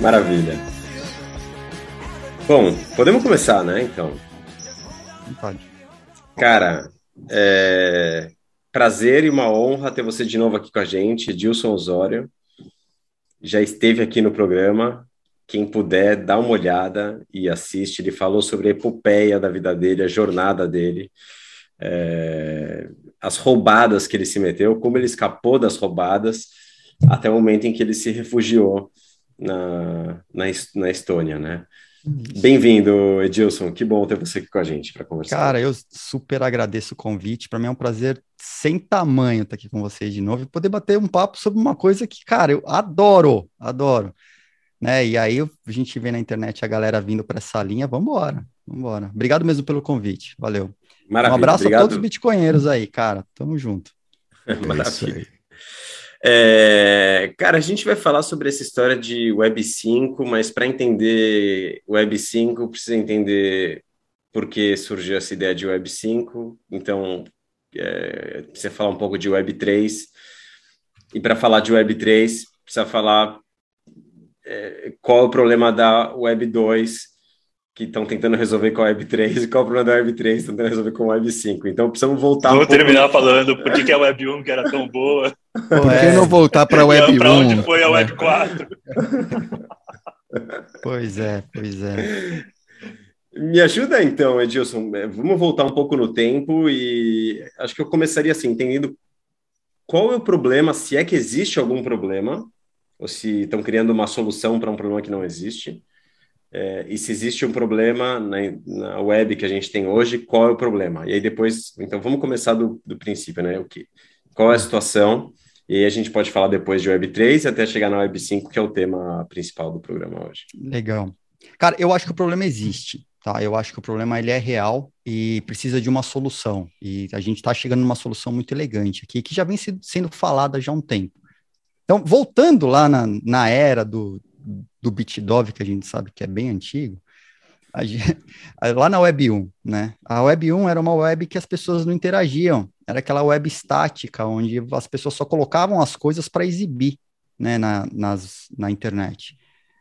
Maravilha. Bom, podemos começar, né? Então. Pode. Cara, é... prazer e uma honra ter você de novo aqui com a gente, Edilson Osório. Já esteve aqui no programa. Quem puder, dá uma olhada e assiste. Ele falou sobre a epopeia da vida dele, a jornada dele, é... as roubadas que ele se meteu, como ele escapou das roubadas até o momento em que ele se refugiou na, na, na Estônia, né? Bem-vindo, Edilson. Que bom ter você aqui com a gente para conversar. Cara, eu super agradeço o convite. Para mim é um prazer sem tamanho estar aqui com vocês de novo e poder bater um papo sobre uma coisa que, cara, eu adoro, adoro. Né? E aí a gente vê na internet a galera vindo para essa linha. Vamos embora, vamos embora. Obrigado mesmo pelo convite. Valeu. Maravilha, um abraço obrigado. a todos os bitcoinheiros aí, cara. Tamo junto. Maravilha. É, cara, a gente vai falar sobre essa história de Web 5, mas para entender Web 5, precisa entender por que surgiu essa ideia de Web 5. Então, é, precisa falar um pouco de Web 3. E para falar de Web 3, precisa falar é, qual é o problema da Web 2 que estão tentando resolver com a Web 3 e qual é o problema da Web 3 tentando resolver com a Web 5. Então precisamos voltar Vamos um pouco... terminar falando por que, que a Web 1 que era tão boa. Por que é, não voltar para a Web 1? Para onde foi a Web 4? Pois é, pois é. Me ajuda então, Edilson. É, Vamos voltar um pouco no tempo e acho que eu começaria assim, entendendo qual é o problema, se é que existe algum problema, ou se estão criando uma solução para um problema que não existe. É, e se existe um problema na, na, web que a gente tem hoje, qual é o problema? E aí depois, então vamos começar do, do princípio, né? O que, qual é a situação? E aí a gente pode falar depois de Web 3 até chegar na Web 5, que é o tema principal do programa hoje. Legal. Cara, eu acho que o problema existe, tá? Eu acho que o problema ele é real e precisa de uma solução. E a gente está chegando numa solução muito elegante aqui, que já vem sendo falada já há um tempo. Então, voltando lá na, na era do, do Bitdove, que a gente sabe que é bem antigo, gente, lá na Web 1, né? A Web 1 era uma web que as pessoas não interagiam, era aquela web estática, onde as pessoas só colocavam as coisas para exibir, né, na, nas, na internet.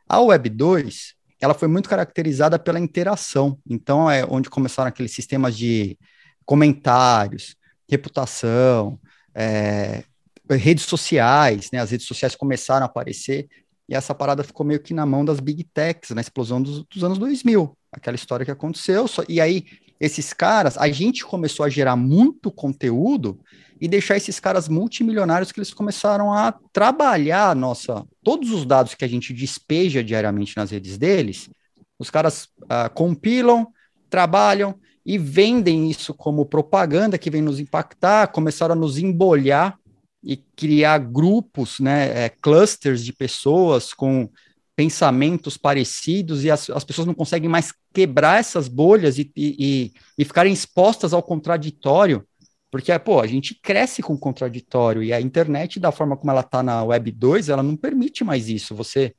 A Web 2, ela foi muito caracterizada pela interação, então é onde começaram aqueles sistemas de comentários, reputação, é, redes sociais, né? As redes sociais começaram a aparecer e essa parada ficou meio que na mão das big techs, na explosão dos, dos anos 2000, aquela história que aconteceu. Só, e aí, esses caras, a gente começou a gerar muito conteúdo e deixar esses caras multimilionários que eles começaram a trabalhar nossa, todos os dados que a gente despeja diariamente nas redes deles, os caras uh, compilam, trabalham e vendem isso como propaganda que vem nos impactar, começaram a nos embolhar e criar grupos, né, é, clusters de pessoas com pensamentos parecidos e as, as pessoas não conseguem mais quebrar essas bolhas e, e, e ficarem expostas ao contraditório, porque, pô, a gente cresce com contraditório e a internet, da forma como ela está na Web 2, ela não permite mais isso. Você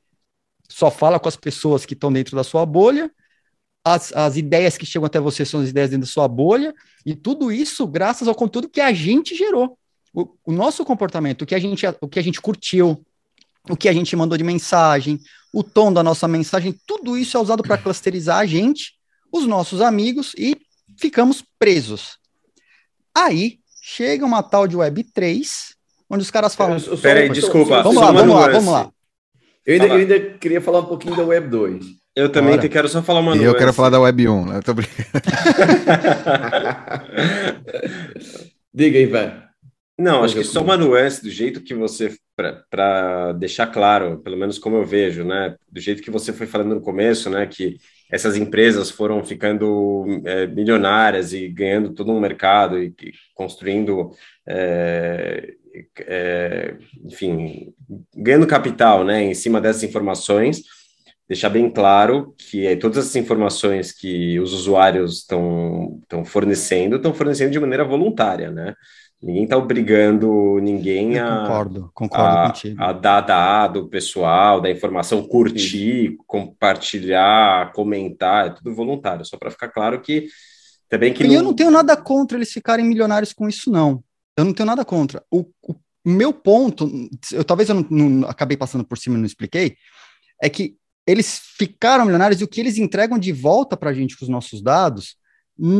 só fala com as pessoas que estão dentro da sua bolha, as, as ideias que chegam até você são as ideias dentro da sua bolha, e tudo isso graças ao conteúdo que a gente gerou o, o, nosso comportamento, o que, a gente, o que a gente curtiu, o que a gente mandou de mensagem, o tom da nossa mensagem, tudo isso é usado para clusterizar a gente, os nossos amigos e ficamos presos. Aí chega uma tal de Web 3, onde os caras falam. Peraí, desculpa. Vamos lá, vamos lá, vamos lá. Eu ainda, eu ainda, queria falar um pouquinho da Web 2. Eu também te quero só falar uma E eu quero falar da Web 1. Né? Eu tô brincando. Diga aí, velho. Não, acho que só uma nuance do jeito que você, para deixar claro, pelo menos como eu vejo, né, do jeito que você foi falando no começo, né, que essas empresas foram ficando é, milionárias e ganhando todo um mercado e, e construindo, é, é, enfim, ganhando capital, né, em cima dessas informações, deixar bem claro que todas essas informações que os usuários estão fornecendo, estão fornecendo de maneira voluntária, né, Ninguém está obrigando ninguém Eu a, concordo, concordo a, contigo. a dar dado pessoal, da informação, curtir, compartilhar, comentar, é tudo voluntário, só para ficar claro que também que E eu não tenho nada contra eles ficarem milionários com isso, não. Eu não tenho nada contra. O, o meu ponto, eu talvez eu não, não acabei passando por cima e não expliquei, é que eles ficaram milionários e o que eles entregam de volta para a gente com os nossos dados,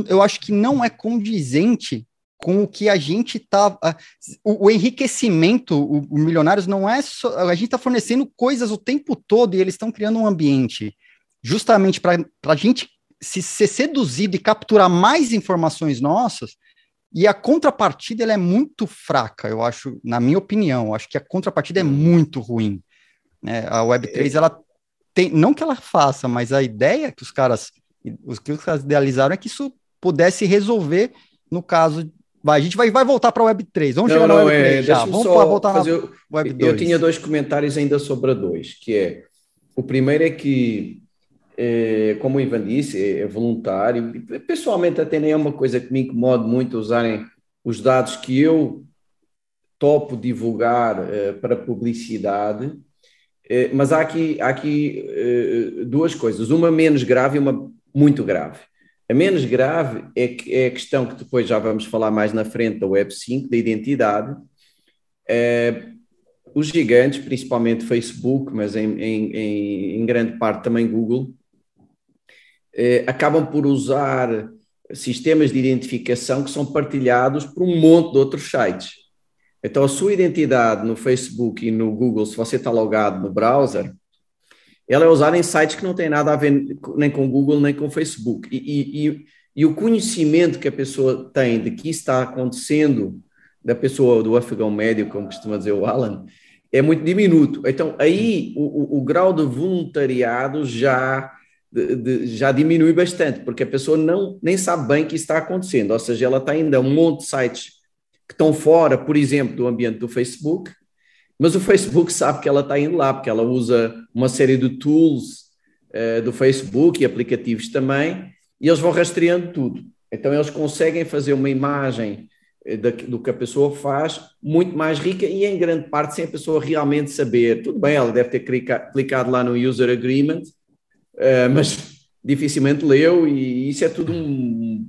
eu acho que não é condizente com o que a gente está. O, o, enriquecimento, o, o, Milionários não é só. A gente está fornecendo coisas o tempo todo e eles estão criando um ambiente justamente para a gente se ser seduzido e capturar mais informações nossas. E a contrapartida ela é muito fraca, eu acho, na minha opinião. Eu acho que a contrapartida é muito ruim. É, a Web3, ela tem. Não que ela faça, mas a ideia que os caras. Os que os caras idealizaram é que isso pudesse resolver no caso Vai, a gente vai, vai voltar para a Web 3. Vamos não, chegar não, na Web 3 é, já. Vamos voltar na eu, Web 2. Eu tinha dois comentários ainda sobre a 2, que é o primeiro é que, é, como o Ivan disse, é, é voluntário. Pessoalmente, até nem é uma coisa que me incomoda muito usarem os dados que eu topo divulgar é, para publicidade. É, mas há aqui, há aqui é, duas coisas, uma menos grave e uma muito grave. A menos grave é, que, é a questão que depois já vamos falar mais na frente da Web 5, da identidade. É, os gigantes, principalmente Facebook, mas em, em, em grande parte também Google, é, acabam por usar sistemas de identificação que são partilhados por um monte de outros sites. Então, a sua identidade no Facebook e no Google, se você está logado no browser, ela é usada em sites que não têm nada a ver nem com Google nem com Facebook. E, e, e, e o conhecimento que a pessoa tem de que está acontecendo, da pessoa do afegão médio, como costuma dizer o Alan, é muito diminuto. Então, aí o, o, o grau de voluntariado já, de, de, já diminui bastante, porque a pessoa não, nem sabe bem que está acontecendo. Ou seja, ela está ainda um monte de sites que estão fora, por exemplo, do ambiente do Facebook, mas o Facebook sabe que ela está indo lá, porque ela usa uma série de tools uh, do Facebook e aplicativos também, e eles vão rastreando tudo. Então, eles conseguem fazer uma imagem eh, do que a pessoa faz muito mais rica e, em grande parte, sem a pessoa realmente saber. Tudo bem, ela deve ter clicado lá no User Agreement, uh, mas dificilmente leu, e isso é tudo um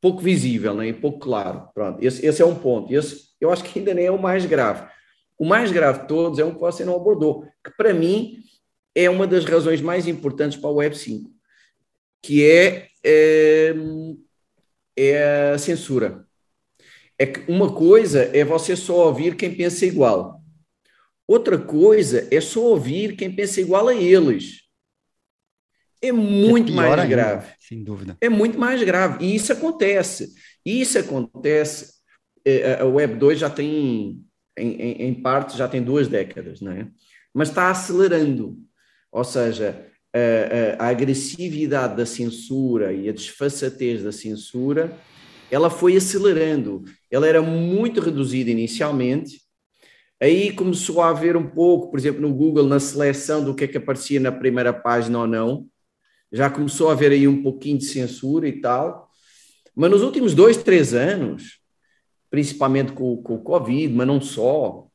pouco visível né, e pouco claro. Pronto, esse, esse é um ponto. Esse, eu acho que ainda nem é o mais grave. O mais grave de todos é um que você não abordou, que para mim é uma das razões mais importantes para o Web 5, que é, é, é a censura. É que uma coisa é você só ouvir quem pensa igual. Outra coisa é só ouvir quem pensa igual a eles. É muito é mais ainda, grave. Sem dúvida. É muito mais grave. E isso acontece. Isso acontece. A Web 2 já tem em, em, em parte já tem duas décadas, não é? Mas está acelerando, ou seja, a, a, a agressividade da censura e a desfaçatez da censura, ela foi acelerando. Ela era muito reduzida inicialmente, aí começou a haver um pouco, por exemplo, no Google, na seleção do que é que aparecia na primeira página ou não, já começou a haver aí um pouquinho de censura e tal, mas nos últimos dois, três anos, principalmente com, com o Covid, mas não só,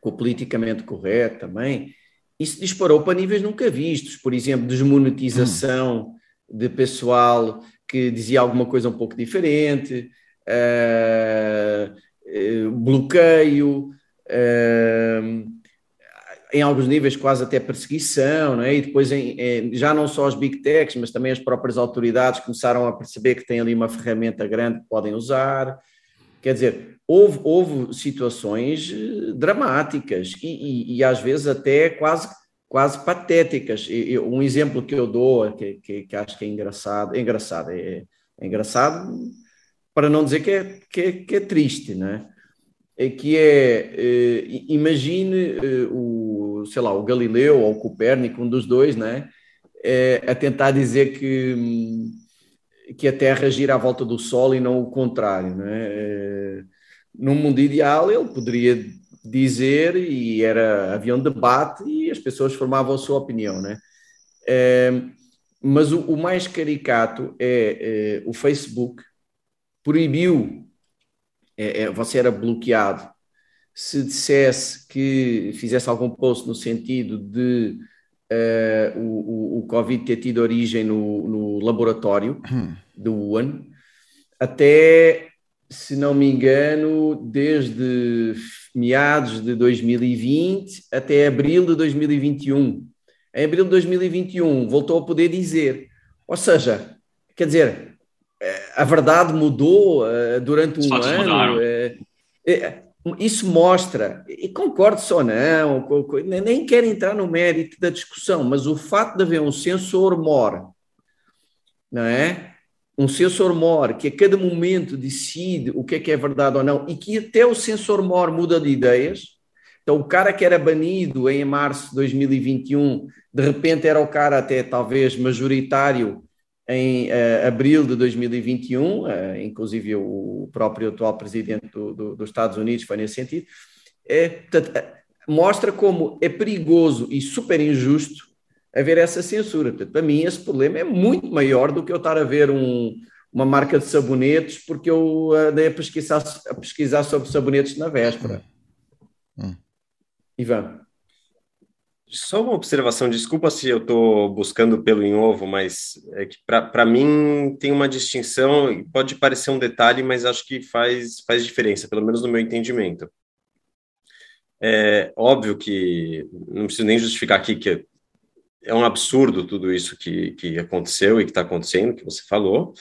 com o politicamente correto também, isso disparou para níveis nunca vistos. Por exemplo, desmonetização hum. de pessoal que dizia alguma coisa um pouco diferente, uh, bloqueio, uh, em alguns níveis quase até perseguição, não é? e depois em, em, já não só as big techs, mas também as próprias autoridades começaram a perceber que têm ali uma ferramenta grande que podem usar, Quer dizer, houve, houve situações eh, dramáticas e, e, e, às vezes até quase, quase patéticas. E, um exemplo que eu dou, que, que, que acho que é engraçado, é engraçado, é, é, engraçado para não dizer que é, que que é triste, né? É que é, é imagine o, sei lá, o Galileu ou o Copérnico, um dos dois, né? A tentar dizer que hum, que a Terra gira à volta do Sol e não o contrário. Não é? Eh, num mundo ideal, ele poderia dizer, e era, havia um debate e as pessoas formavam a sua opinião. Né? É, mas o, o, mais caricato é, é o Facebook proibiu, é, você era bloqueado se dissesse que fizesse algum post no sentido de uh, o, o, Covid ter tido origem no, no laboratório hum. do Wuhan, até, se não me engano, desde meados de 2020 até abril de 2021. em abril de 2021 voltou a poder dizer. Ou seja, quer dizer, eh, a verdade mudou uh, durante um ano. Uh, isso mostra, e concordo só não, nem quero entrar no mérito da discussão, mas o fato de haver um sensor MOR, não é? Um sensor MOR que a cada momento decide o que é que é verdade ou não, e que até o sensor MOR muda de ideias. Então, o cara que era banido em março de 2021, de repente era o cara até talvez majoritário em uh, abril de 2021, uh, eh, inclusive o próprio atual presidente do, do, dos Estados Unidos foi nesse sentido, é, portanto, eh, mostra como é perigoso e super injusto haver essa censura. Portanto, para mim, esse problema é muito maior do que eu estar a ver um, uma marca de sabonetes, porque eu andei a pesquisar, a pesquisar sobre sabonetes na véspera. Hum. Ivan. Só uma observação, desculpa se eu estou buscando pelo em ovo, mas é que para mim tem uma distinção, pode parecer um detalhe, mas acho que faz, faz diferença, pelo menos no meu entendimento. É óbvio que não preciso nem justificar aqui que é um absurdo tudo isso que, que aconteceu e que está acontecendo, que você falou,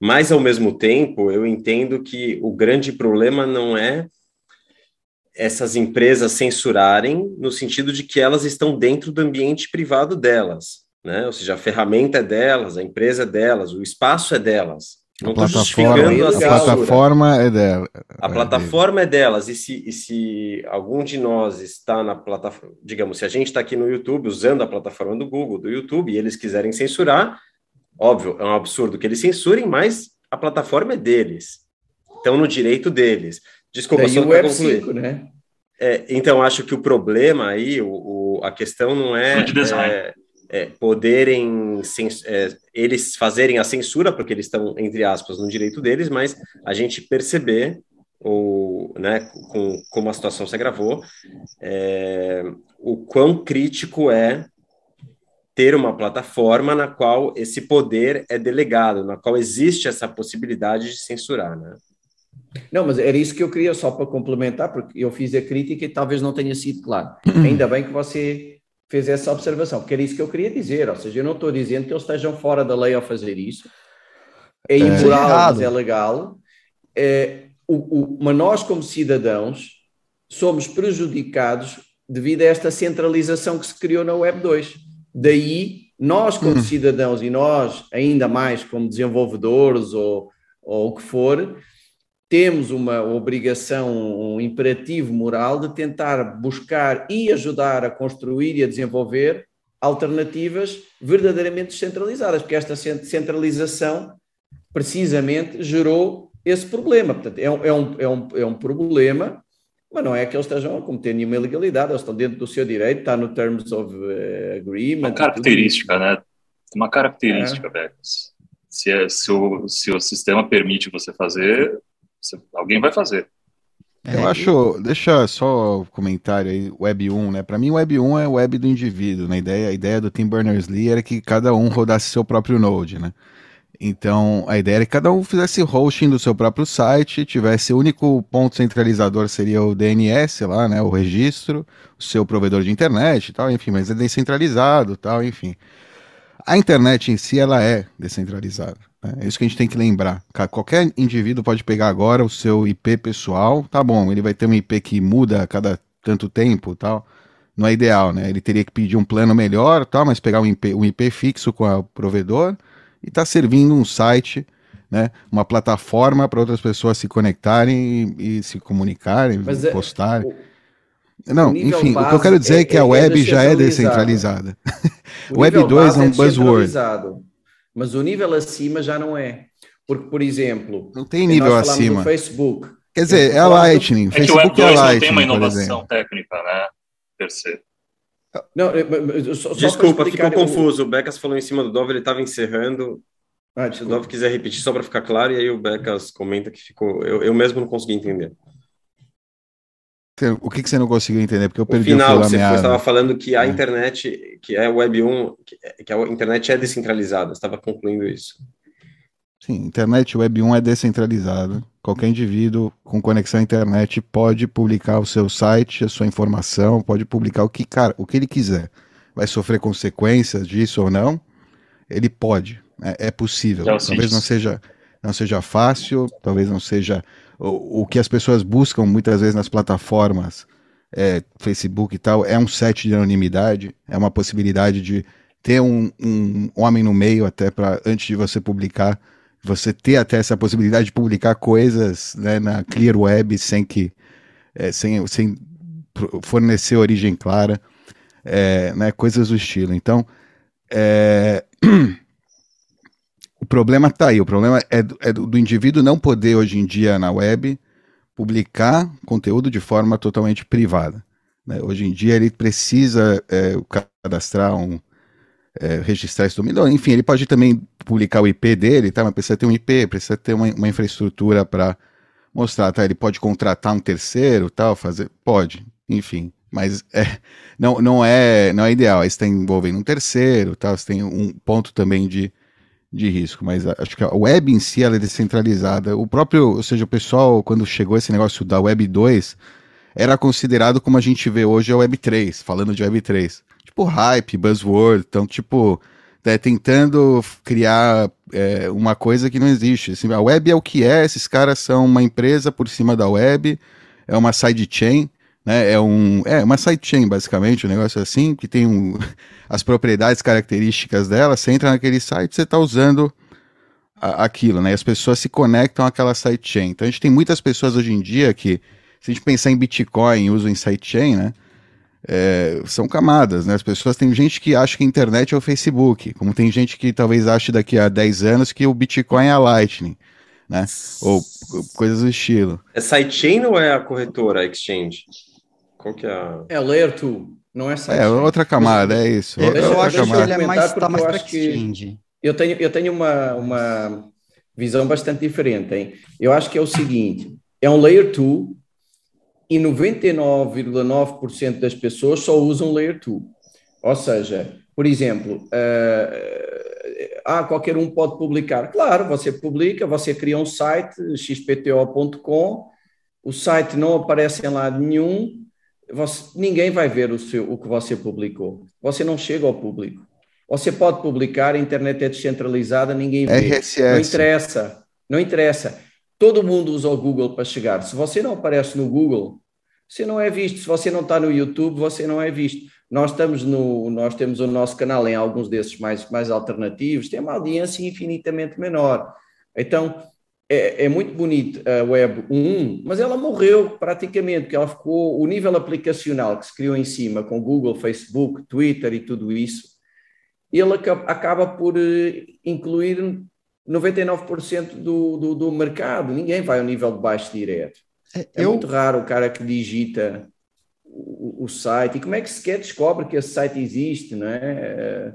mas ao mesmo tempo eu entendo que o grande problema não é essas empresas censurarem no sentido de que elas estão dentro do ambiente privado delas, né? Ou seja, a ferramenta é delas, a empresa é delas, o espaço é delas. Não a plataforma, a, a plataforma é dela. A plataforma é delas. E se, e se algum de nós está na plataforma, digamos, se a gente está aqui no YouTube usando a plataforma do Google, do YouTube, e eles quiserem censurar, óbvio, é um absurdo que eles censurem, mas a plataforma é deles. Estão no direito deles. Desculpa, só para concluir. 5, né? É, então, acho que o problema aí, o, o a questão não é, é, é poderem é, eles fazerem a censura, porque eles estão, entre aspas, no direito deles, mas a gente perceber o, né, com, como a situação se agravou, é, o quão crítico é ter uma plataforma na qual esse poder é delegado, na qual existe essa possibilidade de censurar, né? Não, mas era isso que eu queria só para complementar, porque eu fiz a crítica e talvez não tenha sido claro. Ainda bem que você fez essa observação, porque era isso que eu queria dizer. Ou seja, eu não estou dizendo que eles estejam fora da lei ao fazer isso. É, imoral, é mas é legal. É, o, o, mas nós, como cidadãos, somos prejudicados devido a esta centralização que se criou na Web 2. Daí, nós, como hum. cidadãos, e nós, ainda mais como desenvolvedores ou, ou o que for, temos uma obrigação, um imperativo moral de tentar buscar e ajudar a construir e a desenvolver alternativas verdadeiramente descentralizadas, porque esta centralização precisamente gerou esse problema. Portanto, é um, é um, é um, é um problema, mas não é que eles estejam a cometer nenhuma ilegalidade, eles estão dentro do seu direito, está no Terms of uh, Agreement. Uma característica, né? Uma característica, é. Se, é, se, o, se o sistema permite você fazer, alguém vai fazer. É, eu acho, deixa só o comentário aí, Web 1, né? Para mim, Web 1 é Web do indivíduo, né? A ideia, a ideia do Tim Berners-Lee era que cada um rodasse seu próprio node, né? Então, a ideia era que cada um fizesse hosting do seu próprio site, tivesse o único ponto centralizador seria o DNS lá, né, o registro, o seu provedor de internet e tal, enfim, mas é descentralizado, tal, enfim. A internet em si, ela é descentralizada. É isso que a gente tem que lembrar. Qualquer indivíduo pode pegar agora o seu IP pessoal, tá bom, ele vai ter um IP que muda a cada tanto tempo tal. Não é ideal, né? Ele teria que pedir um plano melhor, tal, mas pegar um IP, um IP fixo com o provedor e tá servindo um site, né? Uma plataforma para outras pessoas se conectarem e, e se comunicarem, mas é, postarem. É, o, não, enfim, o que eu quero dizer é, é que a é web já é descentralizada. O web 2 é um buzzword mas o nível acima já não é. Porque, por exemplo, não tem nível acima. Do Facebook. Quer dizer, é a Lightning. É que o Web 2 é Lightning, não tem uma inovação técnica, né? Per se. Não, só, Desculpa, ficou confuso. O Becas falou em cima do Dove, ele estava encerrando. Ah, se o Dove quiser repetir só para ficar claro, e aí o Becas comenta que ficou. Eu, eu mesmo não consegui entender. O que, que você não conseguiu entender? Porque eu perdi o final. O você estava falando que a é. internet, que é Web 1, que a internet é descentralizada. Estava concluindo isso. Sim, internet Web 1 é descentralizada. Qualquer indivíduo com conexão à internet pode publicar o seu site, a sua informação, pode publicar o que, cara, o que ele quiser. vai sofrer consequências disso ou não, ele pode, é, é possível. Talvez não seja, não seja fácil, talvez não seja o, o que as pessoas buscam muitas vezes nas plataformas, é, Facebook e tal, é um set de anonimidade, é uma possibilidade de ter um, um homem no meio até para antes de você publicar, você ter até essa possibilidade de publicar coisas né, na clear web sem que é, sem, sem fornecer origem clara, é, né, coisas do estilo. Então, é, problema está aí. O problema é, do, é do indivíduo não poder hoje em dia na web publicar conteúdo de forma totalmente privada. Né? Hoje em dia ele precisa é, cadastrar um, é, registrar esse domínio. Enfim, ele pode também publicar o IP dele, tá? Mas precisa ter um IP, precisa ter uma, uma infraestrutura para mostrar, tá? Ele pode contratar um terceiro, tal, fazer, pode, enfim. Mas é, não, não é não é ideal. Aí você está envolvendo um terceiro, tal. Você tem um ponto também de, de risco. Mas acho que a web em si ela é descentralizada. O próprio, ou seja, o pessoal quando chegou esse negócio da Web 2 era considerado como a gente vê hoje a Web 3, falando de Web 3 tipo hype, buzzword, então tipo é, tentando criar é, uma coisa que não existe. Assim, a web é o que é, esses caras são uma empresa por cima da web, é uma sidechain, né? É um é uma sidechain basicamente, um negócio assim que tem um, as propriedades características dela. Você entra naquele site, você está usando a, aquilo, né? E as pessoas se conectam àquela sidechain. Então a gente tem muitas pessoas hoje em dia que, se a gente pensar em Bitcoin, uso em sidechain, né? é, são camadas, né? As pessoas tem gente que acha que a internet é o Facebook, como tem gente que talvez ache daqui a 10 anos que o Bitcoin é a Lightning, né? Ou coisas do estilo. É sidechain ou é a corretora, a exchange? Qual que é a... É Layer 2, não é sidechain. É, outra camada, é isso. Eu, eu acho que ele é mais, tá mais para exchange. Eu tenho, eu tenho uma, uma visão bastante diferente, hein? Eu acho que é o seguinte, é um Layer 2 e 99,9% das pessoas só usam Layer 2. Ou seja, por exemplo, uh, ah, qualquer um pode publicar. Claro, você publica, você cria um site, xpto.com, o site não aparece em lado nenhum, você, ninguém vai ver o, seu, o que você publicou. Você não chega ao público. Você pode publicar, a internet é descentralizada, ninguém vê. RSS. Não interessa, não interessa. Todo mundo usa o Google para chegar. Se você não aparece no Google, você não é visto. Se você não está no YouTube, você não é visto. Nós estamos no, nós temos o nosso canal em alguns desses mais, mais alternativos, tem uma audiência infinitamente menor. Então, é, é, muito bonito a Web 1, mas ela morreu praticamente, porque ela ficou, o nível aplicacional que se criou em cima com Google, Facebook, Twitter e tudo isso, ele acaba por eh, incluir 99% do, do, do mercado. Ninguém vai ao nível de baixo direto. É, é eu... muito raro o cara que digita o, o, site. E como é que sequer descobre que esse site existe, não é?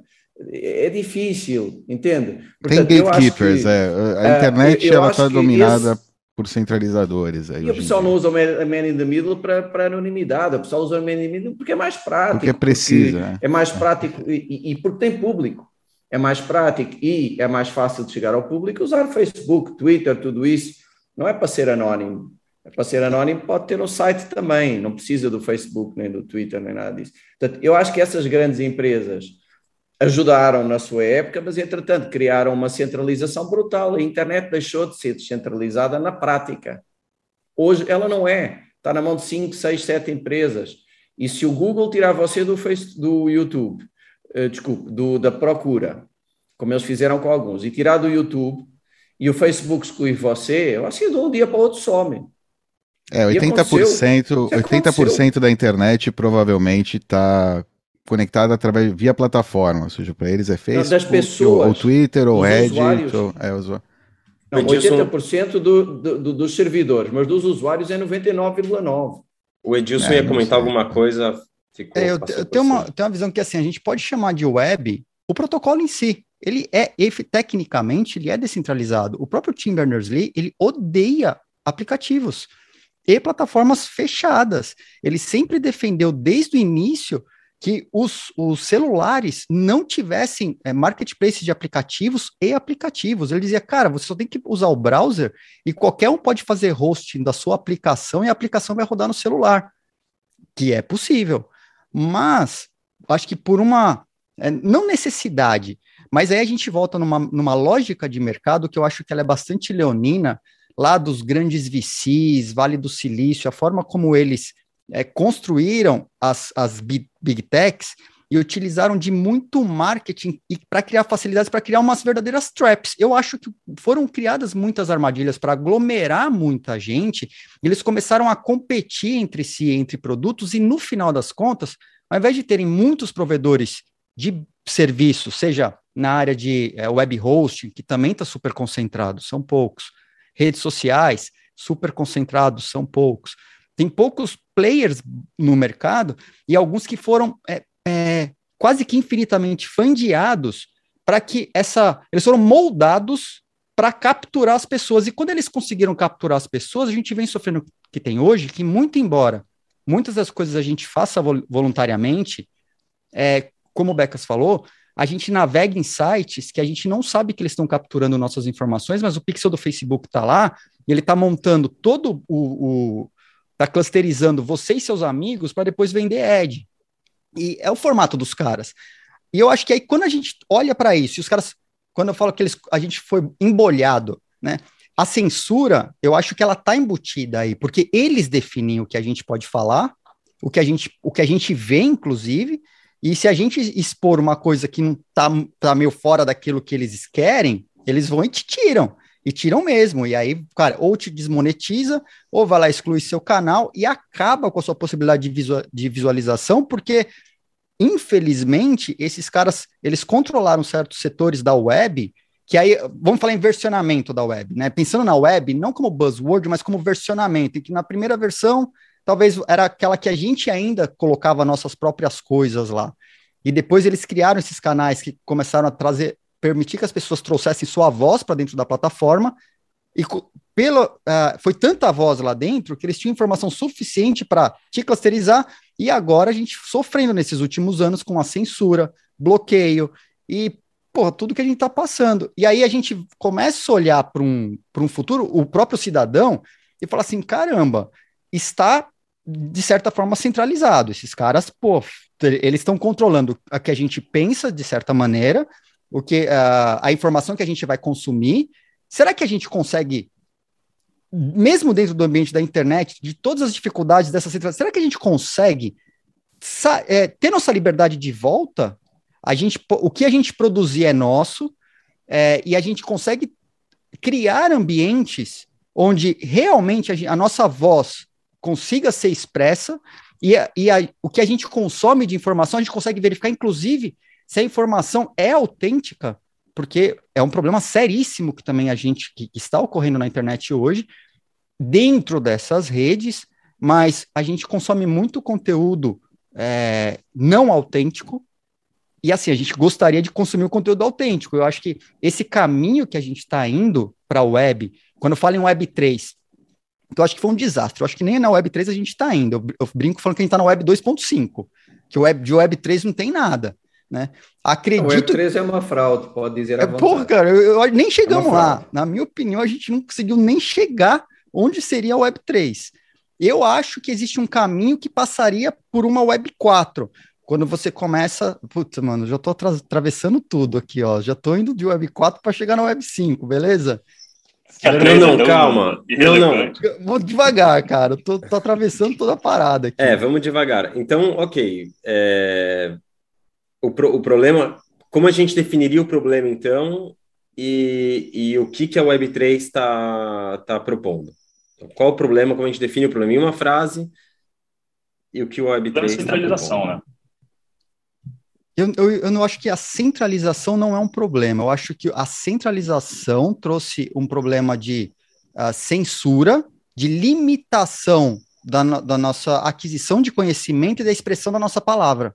É, é difícil, entende? Portanto, Tem gatekeepers, que, é. A é, internet ela está dominada esse... por centralizadores. Aí, e o pessoal não usa o man in the middle para anonimidade, o pessoal usa o man in the middle porque é mais prático. Porque é preciso. Porque é. é mais prático e, e porque tem público é mais prático e é mais fácil de chegar ao público usar Facebook, Twitter, tudo isso. Não é para ser anónimo. É para ser anónimo, pode ter no site também. Não precisa do Facebook, nem do Twitter, nem nada disso. Portanto, eu acho que essas grandes empresas ajudaram na sua época, mas entretanto criaram uma centralização brutal. A internet deixou de ser descentralizada na prática. Hoje ela não é. Está na mão de 5, 6, 7 empresas. E se o Google tirar você do, face, do YouTube uh, desculpe, do, da procura, como eles fizeram com alguns, e tirar do YouTube e o Facebook excluir você, que de um dia para o outro some. É, 80%, 80% da internet provavelmente está conectada através via plataforma, ou seja, para eles é Facebook, das pessoas, ou, Twitter, ou Reddit, ou, é, usuário. Não, 80% do, do, dos servidores, mas dos usuários é 99,9%. O Edilson é, ia comentar alguma coisa, Ficou, é, eu, eu tenho, uma, tenho uma visão que assim, a gente pode chamar de web o protocolo em si. Ele é, tecnicamente, ele é descentralizado. O próprio Tim Berners-Lee, ele odeia aplicativos e plataformas fechadas. Ele sempre defendeu desde o início que os, os celulares não tivessem é, marketplace de aplicativos e aplicativos. Ele dizia, cara, você só tem que usar o browser e qualquer um pode fazer hosting da sua aplicação e a aplicação vai rodar no celular, que é possível. Mas acho que por uma, é, não necessidade, mas aí a gente volta numa, numa lógica de mercado que eu acho que ela é bastante leonina, lá dos grandes VCs, Vale do Silício, a forma como eles é, construíram as, as big, big techs e utilizaram de muito marketing para criar facilidades, para criar umas verdadeiras traps. Eu acho que foram criadas muitas armadilhas para aglomerar muita gente, eles começaram a competir entre si, entre produtos, e no final das contas, ao invés de terem muitos provedores de serviços, seja na área de é, web hosting, que também está super concentrado, são poucos, redes sociais, super concentrados, são poucos. Tem poucos players no mercado e alguns que foram é, é, quase que infinitamente fandeados para que essa. Eles foram moldados para capturar as pessoas. E quando eles conseguiram capturar as pessoas, a gente vem sofrendo o que tem hoje, que muito embora muitas das coisas a gente faça voluntariamente, é, como o Becas falou, a gente navega em sites que a gente não sabe que eles estão capturando nossas informações, mas o pixel do Facebook está lá, e ele está montando todo o. está clusterizando você e seus amigos para depois vender ad. E é o formato dos caras. E eu acho que aí, quando a gente olha para isso, e os caras, quando eu falo que eles, a gente foi embolhado, né? A censura, eu acho que ela tá embutida aí, porque eles definem o que a gente pode falar, o que a gente, o que a gente vê, inclusive, e se a gente expor uma coisa que não tá, tá meio fora daquilo que eles querem, eles vão e te tiram. E tiram mesmo. E aí, cara, ou te desmonetiza, ou vai lá excluir seu canal e acaba com a sua possibilidade de, visual, de visualização, porque, infelizmente, esses caras, eles controlaram certos setores da web, que aí, vamos falar em versionamento da web, né? Pensando na web, não como buzzword, mas como versionamento, em que na primeira versão, talvez era aquela que a gente ainda colocava nossas próprias coisas lá. E depois eles criaram esses canais que começaram a trazer permitir que as pessoas trouxessem sua voz para dentro da plataforma e pelo, uh, foi tanta voz lá dentro que eles tinham informação suficiente para te clusterizar e agora a gente sofrendo nesses últimos anos com a censura, bloqueio e porra, tudo que a gente está passando. E aí a gente começa a olhar para um, um futuro, o próprio cidadão, e fala assim: caramba, está de certa forma centralizado. Esses caras, pô, eles estão controlando a que a gente pensa de certa maneira, o que uh, a informação que a gente vai consumir. Será que a gente consegue, mesmo dentro do ambiente da internet, de todas as dificuldades dessa situação, será que a gente consegue é, ter nossa liberdade de volta? A gente, o que a gente produzir é nosso é, e a gente consegue criar ambientes onde realmente a, a nossa voz consiga ser expressa e, a, e a, o que a gente consome de informação a gente consegue verificar, inclusive, se a informação é autêntica, porque é um problema seríssimo que também a gente que está ocorrendo na internet hoje, dentro dessas redes, mas a gente consome muito conteúdo é, não autêntico, e assim, a gente gostaria de consumir o conteúdo autêntico. Eu acho que esse caminho que a gente está indo para a web, quando eu falo em Web 3, eu acho que foi um desastre. Eu acho que nem na Web 3 a gente está indo. Eu, eu, brinco falando que a gente está na Web 2.5, que web, de Web 3 não tem nada. Né? Acredito. O Web3 é uma fraude, pode dizer. É, porra, cara, eu, eu, nem chegamos é lá. Na minha opinião, a gente não conseguiu nem chegar onde seria a Web3. Eu acho que existe um caminho que passaria por uma Web 4. Quando você começa. Putz, mano, já tô atravessando tudo aqui, ó. Já tô indo de Web 4 para chegar na Web 5, beleza? Não, não, calma. Não, não. Vou devagar, cara. Tô, tô atravessando toda a parada aqui. É, vamos devagar. Então, ok. É o, pro, o problema, como a gente definiria o problema, então, e, e o que, que a Web3 está tá propondo? Então, qual o problema, como a gente define o problema em uma frase, e o que o Web3 está centralização, né? Eu, eu, eu, não acho que a centralização não é um problema. Eu acho que a centralização trouxe um problema de uh, censura, de limitação da, da nossa aquisição de conhecimento e da expressão da nossa palavra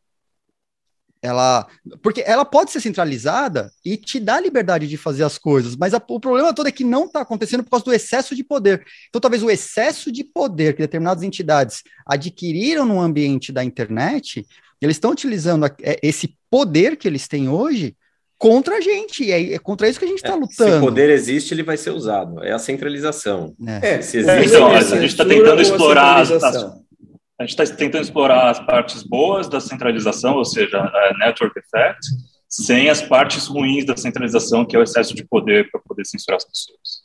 ela porque ela pode ser centralizada e te dá liberdade de fazer as coisas, mas a, o problema todo é que não está acontecendo por causa do excesso de poder. Então, talvez o excesso de poder que determinadas entidades adquiriram no ambiente da internet, eles estão utilizando a, é, esse poder que eles têm hoje contra a gente, e é, é contra isso que a gente está é, lutando. Se o poder existe, ele vai ser usado. É a centralização. É, se existe, então, a gente está tentando explorar. A gente está tentando explorar as partes boas da centralização, ou seja, a network effect, sem as partes ruins da centralização, que é o excesso de poder para poder censurar as pessoas.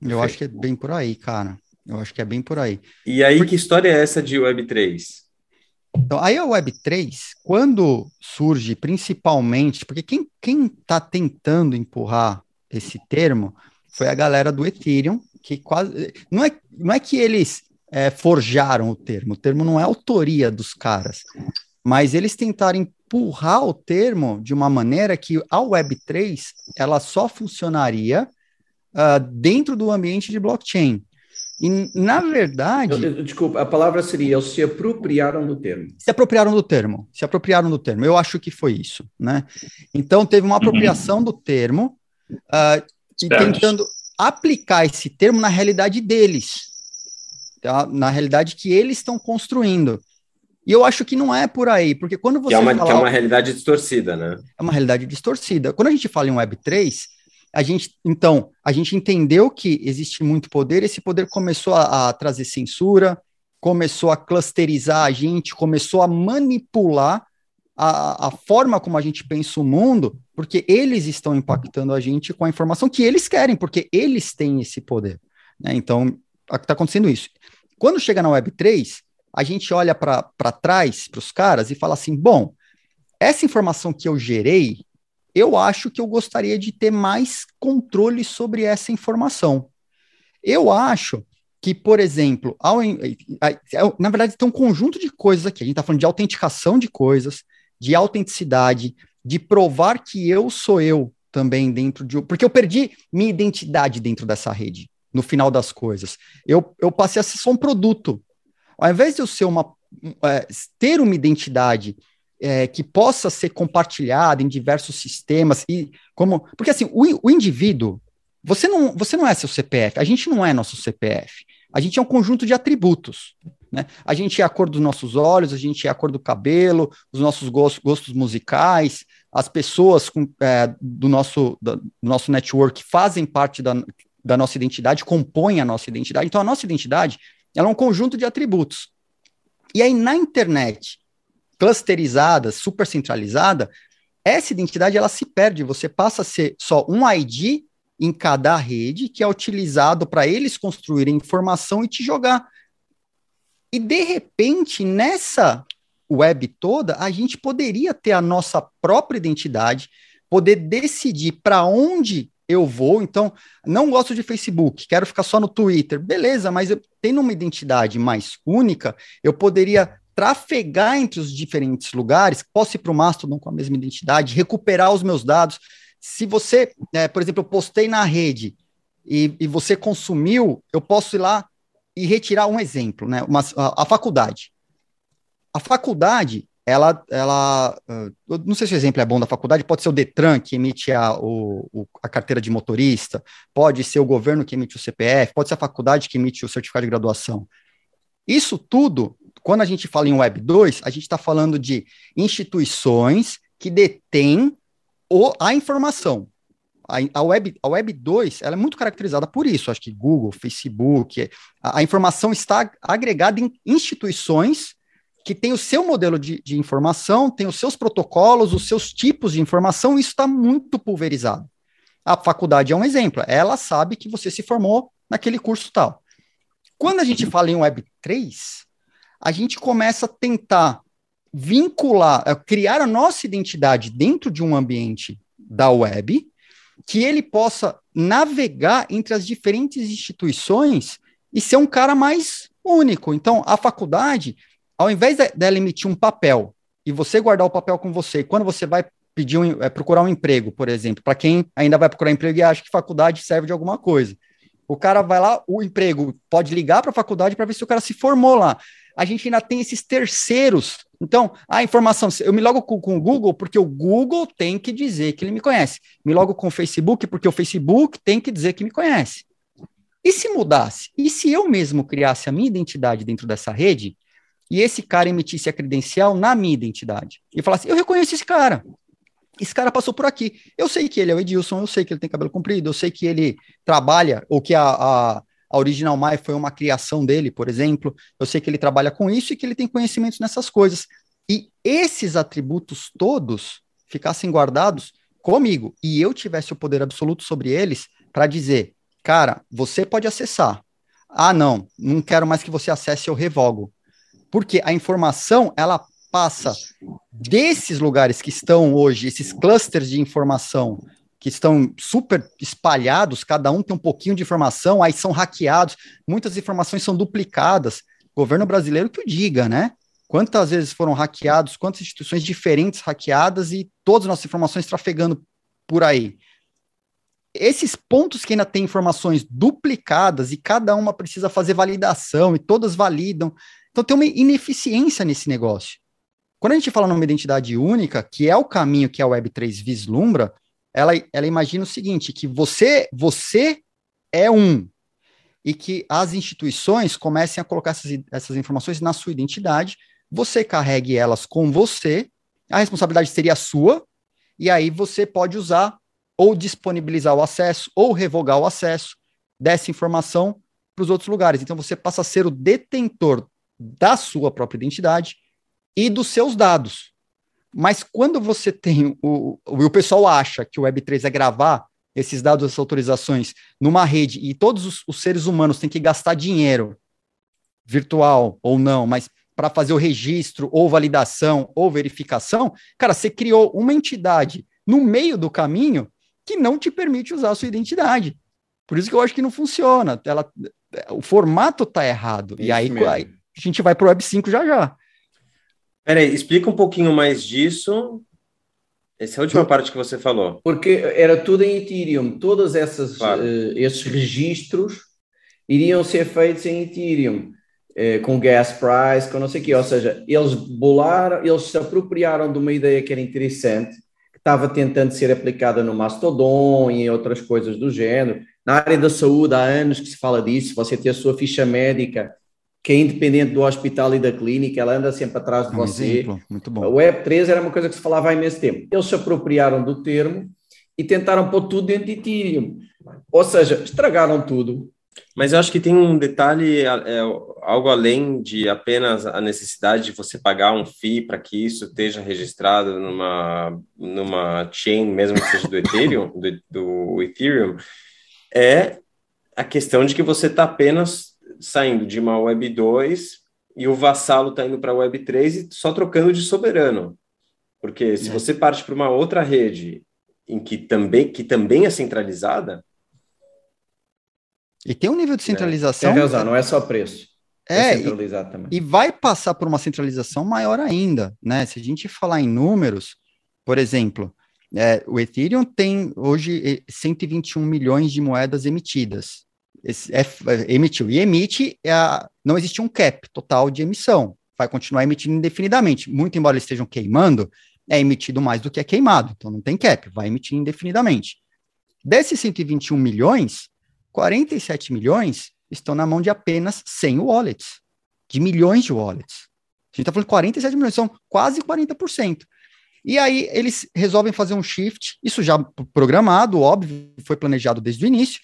Eu acho que é bem por aí, cara. Eu acho que é bem por aí. E aí, Porque... que história é essa de Web3? Então, aí a Web3, quando surge principalmente, porque quem está tentando empurrar esse termo foi a galera do Ethereum, que quase. Não é, não é que eles é, forjaram o termo, o termo não é autoria dos caras, mas eles tentaram empurrar o termo de uma maneira que a Web3 ela só funcionaria uh, dentro do ambiente de blockchain. E, na verdade. Desculpa, a palavra seria: eles se apropriaram do termo. Se apropriaram do termo. Se apropriaram do termo. Eu acho que foi isso. Né? Então, teve uma apropriação uhum. do termo uh, e tentando aplicar esse termo na realidade deles? Na realidade que eles estão construindo. E eu acho que não é por aí, porque quando você. Que é uma, fala, que é uma realidade distorcida, né? É uma realidade distorcida. Quando a gente fala em Web3, a gente, então, a gente entendeu que existe muito poder, esse poder começou a, a trazer censura, começou a clusterizar a gente, começou a manipular a, a, forma como a gente pensa o mundo, porque eles estão impactando a gente com a informação que eles querem, porque eles têm esse poder. Né? Então, está acontecendo isso. Quando chega na Web3, a gente olha para trás, para os caras, e fala assim: bom, essa informação que eu gerei, eu acho que eu gostaria de ter mais controle sobre essa informação. Eu acho que, por exemplo, ao, na verdade, tem um conjunto de coisas aqui. A gente está falando de autenticação de coisas, de autenticidade, de provar que eu sou eu também dentro de. Porque eu perdi minha identidade dentro dessa rede, no final das coisas. Eu, eu passei a ser só um produto. Ao invés de eu ser uma. É, ter uma identidade é, que possa ser compartilhada em diversos sistemas e como porque assim o, o indivíduo você não você não é seu CPF a gente não é nosso CPF a gente é um conjunto de atributos né? A gente é a cor dos nossos olhos, a gente é a cor do cabelo, os nossos gostos, gostos musicais, as pessoas com, é, do, nosso, do nosso network fazem parte da, da nossa identidade, compõem a nossa identidade. Então, a nossa identidade ela é um conjunto de atributos. E aí, na internet, clusterizada, super centralizada, essa identidade ela se perde, você passa a ser só um ID em cada rede que é utilizado para eles construírem informação e te jogar. E de repente, nessa web toda, a gente poderia ter a nossa própria identidade, poder decidir para onde eu vou. Então, não gosto de Facebook, quero ficar só no Twitter. Beleza, mas eu tendo uma identidade mais única, eu poderia trafegar entre os diferentes lugares, posso ir para o Mastodon com a mesma identidade, recuperar os meus dados. Se você, é, por exemplo, eu postei na rede e, e, você consumiu, eu posso ir lá e retirar um exemplo, né? Uma, a, a faculdade. A faculdade, ela, ela, uh, não sei se o exemplo é bom da faculdade, pode ser o Detran que emite a, o, o, a carteira de motorista, pode ser o governo que emite o CPF, pode ser a faculdade que emite o certificado de graduação. Isso tudo, quando a gente fala em Web 2, a gente está falando de instituições que detêm o, a informação a, a, web, a Web 2 ela é muito caracterizada por isso. Acho que Google, Facebook, a, a informação está agregada em instituições que têm o seu modelo de, de informação, tem os seus protocolos, os seus tipos de informação, isso está muito pulverizado. A faculdade é um exemplo, ela sabe que você se formou naquele curso tal. Quando a gente fala em Web 3, a gente começa a tentar vincular, criar a nossa identidade dentro de um ambiente da web, que ele possa navegar entre as diferentes instituições e ser um cara mais único. Então, a faculdade, ao invés dela emitir um papel e você guardar o papel com você, quando você vai pedir um, é, procurar um emprego, por exemplo, para quem ainda vai procurar emprego e acha que faculdade serve de alguma coisa. O cara vai lá, o emprego pode ligar para a faculdade para ver se o cara se formou lá. A gente ainda tem esses terceiros então, a informação, eu me logo com, com, o Google porque o Google tem que dizer que ele me conhece. Me logo com o Facebook porque o Facebook tem que dizer que me conhece. E se mudasse? E se eu mesmo criasse a minha identidade dentro dessa rede e esse cara emitisse a credencial na minha identidade e falasse: Eu reconheço esse cara. Esse cara passou por aqui. Eu sei que ele é o Edilson, eu sei que ele tem cabelo comprido, eu sei que ele trabalha, ou que a, a a Original My foi uma criação dele, por exemplo. Eu sei que ele trabalha com isso e que ele tem conhecimentos nessas coisas. E esses atributos todos ficassem guardados comigo e eu tivesse o poder absoluto sobre eles para dizer, cara, você pode acessar. Ah, não, não quero mais que você acesse, eu revogo. Porque a informação, ela passa desses lugares que estão hoje, esses clusters de informação que estão super espalhados, cada um tem um pouquinho de informação, aí são hackeados, muitas informações são duplicadas. Governo brasileiro que o diga, né? Quantas vezes foram hackeados, quantas instituições diferentes hackeadas e todas as nossas informações trafegando por aí. Esses pontos que ainda têm informações duplicadas e cada uma precisa fazer validação e todas validam. Então tem uma ineficiência nesse negócio. Quando a gente fala numa identidade única, que é o caminho que a Web3 vislumbra, ela, ela imagina o seguinte, que você, você é um, e que as instituições comecem a colocar essas, essas informações na sua identidade, você carregue elas com você, a responsabilidade seria sua, e aí você pode usar ou disponibilizar o acesso ou revogar o acesso dessa informação para os outros lugares. Então você passa a ser o detentor da sua própria identidade e dos seus dados. Mas quando você tem o, o, o pessoal acha que o Web3 é gravar esses dados, essas autorizações numa rede e todos os, os seres humanos têm que gastar dinheiro, virtual ou não, mas para fazer o registro ou validação ou verificação, cara, você criou uma entidade no meio do caminho que não te permite usar a sua identidade. Por isso que eu acho que não funciona. Ela, o formato tá errado. Isso e aí, aí, a gente vai para o Web 5 já já. Peraí, explica um pouquinho mais disso. Essa é a última parte que você falou. Porque era tudo em Ethereum. Todos essas, claro. uh, esses registros iriam ser feitos em Ethereum. Uh, com gas price, com não sei o quê. Ou seja, eles bolaram, eles se apropriaram de uma ideia que era interessante, que estava tentando ser aplicada no Mastodon e em outras coisas do género. Na área da saúde, há anos que se fala disso. Você ter a sua ficha médica que é independente do hospital e da clínica, ela anda sempre atrás de um você. Exemplo. Muito bom. O Web3 era uma coisa que se falava há imenso tempo. Eles se apropriaram do termo e tentaram pôr tudo dentro de Ethereum. Ou seja, estragaram tudo. Mas eu acho que tem um detalhe, é, algo além de apenas a necessidade de você pagar um FII para que isso esteja registrado numa, numa chain, mesmo que seja do Ethereum, do, do Ethereum, é a questão de que você está apenas saindo de uma Web 2 e o vassalo está indo para a Web 3 e só trocando de soberano. Porque se é. você parte para uma outra rede em que também, que também é centralizada. E tem um nível de né? centralização. É. Tem razão, não é só preço. É, é e, e, vai passar por uma centralização maior ainda, né? Se a gente falar em números, por exemplo, é, o Ethereum tem hoje 121 milhões de moedas emitidas é, emitiu. E emite, é a, não existe um cap total de emissão. Vai continuar emitindo indefinidamente. Muito embora eles estejam queimando, é emitido mais do que é queimado. Então não tem cap, vai emitir indefinidamente. Desses 121 milhões, 47 milhões estão na mão de apenas 100 wallets, de milhões de wallets. A gente está falando de 47 milhões, são quase 40%. E aí eles resolvem fazer um shift, isso já programado, óbvio, foi planejado desde o início,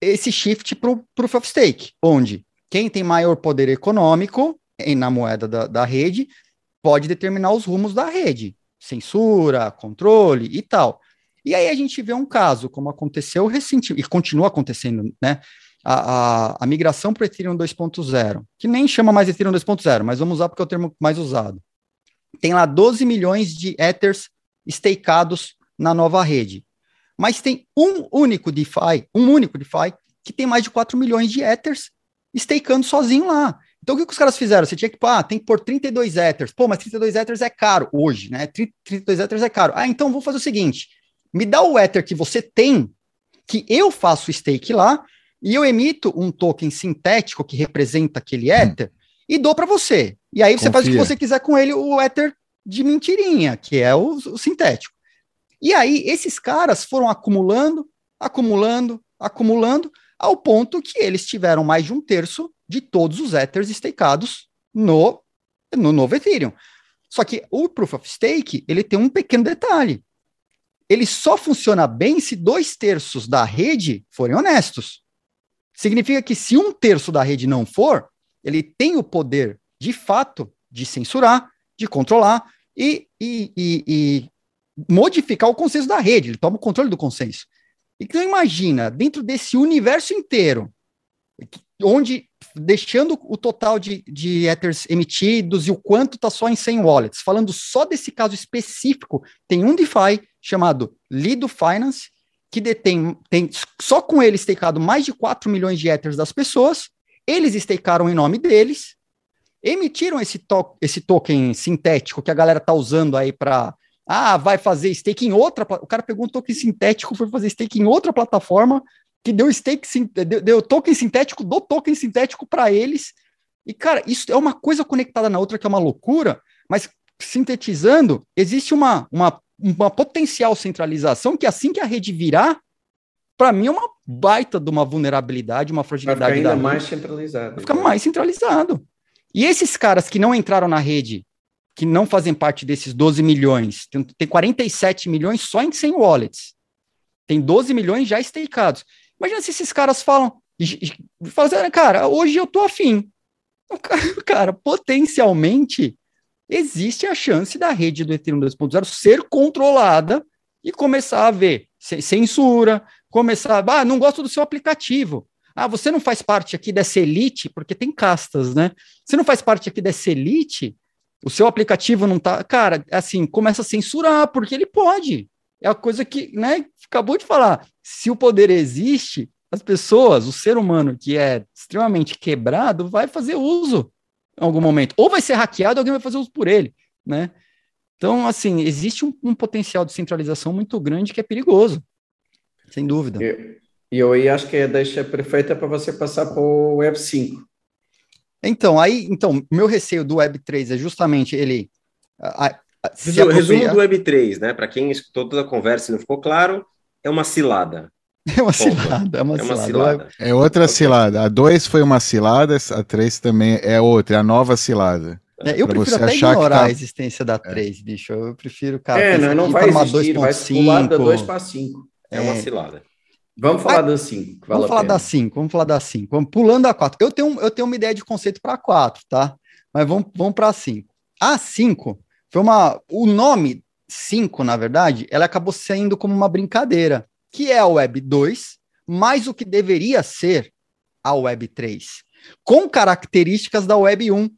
esse shift para o Proof of Stake, onde quem tem maior poder econômico na moeda da, da rede pode determinar os rumos da rede, censura, controle e tal. E aí a gente vê um caso, como aconteceu recentemente, e continua acontecendo, né? A, a, a migração para o Ethereum 2.0, que nem chama mais Ethereum 2.0, mas vamos usar porque é o termo mais usado. Tem lá 12 milhões de Ethers stakeados na nova rede. Mas tem um único DeFi, um único DeFi, que tem mais de 4 milhões de Ethers stakeando sozinho lá. Então, o que, que os caras fizeram? Você tinha que, ah, tem que pôr 32 Ethers. Pô, mas 32 Ethers é caro hoje, né? 32 Ethers é caro. Ah, então vou fazer o seguinte: me dá o Ether que você tem, que eu faço stake lá, e eu emito um token sintético que representa aquele hum. Ether, hum. e dou para você. E aí você Confia. faz o que você quiser com ele, o Ether de mentirinha, que é o, o sintético. E aí, esses caras foram acumulando, acumulando, acumulando, ao ponto que eles tiveram mais de um terço de todos os Ethers stakeados no, no novo Ethereum. Só que o Proof of Stake, ele tem um pequeno detalhe. Ele só funciona bem se dois terços da rede forem honestos. Significa que se um terço da rede não for, ele tem o poder, de fato, de censurar, de controlar e, e, e, e modificar o consenso da rede. Ele toma o controle do consenso. Então imagina, dentro desse universo inteiro, onde deixando o total de, de Ethers emitidos e o quanto está só em 100 wallets, falando só desse caso específico, tem um DeFi chamado Lido Finance, que detém, tem só com ele stakeado mais de 4 milhões de Ethers das pessoas, eles stakearam em nome deles, emitiram esse, to esse token sintético que a galera tá usando aí para ah, vai fazer stake em outra. O cara pegou um token sintético, foi fazer stake em outra plataforma, que deu stake, deu, deu token sintético do token sintético para eles. E, cara, isso é uma coisa conectada na outra que é uma loucura, mas sintetizando, existe uma, uma, uma potencial centralização que assim que a rede virar, para mim é uma baita de uma vulnerabilidade, uma fragilidade. Vai ficar ainda mais centralizado. Vai ficar mais centralizado. E esses caras que não entraram na rede, que não fazem parte desses 12 milhões, tem, tem 47 milhões só em 100 wallets. Tem 12 milhões já stakeados. Imagina se esses caras falam, fazendo, cara, hoje eu tô afim. Cara, potencialmente existe a chance da rede do Ethereum 2.0 ser controlada e começar a ver censura, começar, ah, não gosto do seu aplicativo. Ah, você não faz parte aqui dessa elite, porque tem castas, né? Você não faz parte aqui dessa elite, o seu aplicativo não tá. Cara, assim, começa a censurar, porque ele pode. É a coisa que, né, acabou de falar. Se o poder existe, as pessoas, o ser humano que é extremamente quebrado, vai fazer uso em algum momento. Ou vai ser hackeado, alguém vai fazer uso por ele, né? Então, assim, existe um, um potencial de centralização muito grande que é perigoso, sem dúvida. E eu aí acho que é deixa perfeita para você passar para o Web 5. Então, aí, então, meu receio do Web 3 é justamente ele. A, a, Resumo, resumo do Web 3, né? Para quem escutou toda a conversa e não ficou claro, é uma cilada. É uma cilada, é uma, é uma cilada. cilada. É outra cilada. A 2 foi uma cilada, a 3 também é outra, é a nova cilada. É, eu prefiro até ignorar tá... a existência da 3, é. bicho. Eu prefiro, cara. É, não, não vai existir, 2. vai pular da 2 para 5. É, é uma cilada. Vamos falar da 5. Vale vamos falar da 5, vamos falar da 5. Vamos pulando a 4. Eu tenho, eu tenho uma ideia de conceito para 4, tá? Mas vamos, vamos para a 5. A 5 foi uma. O nome 5, na verdade, ela acabou saindo como uma brincadeira, que é a Web 2, mais o que deveria ser a Web 3, com características da Web 1,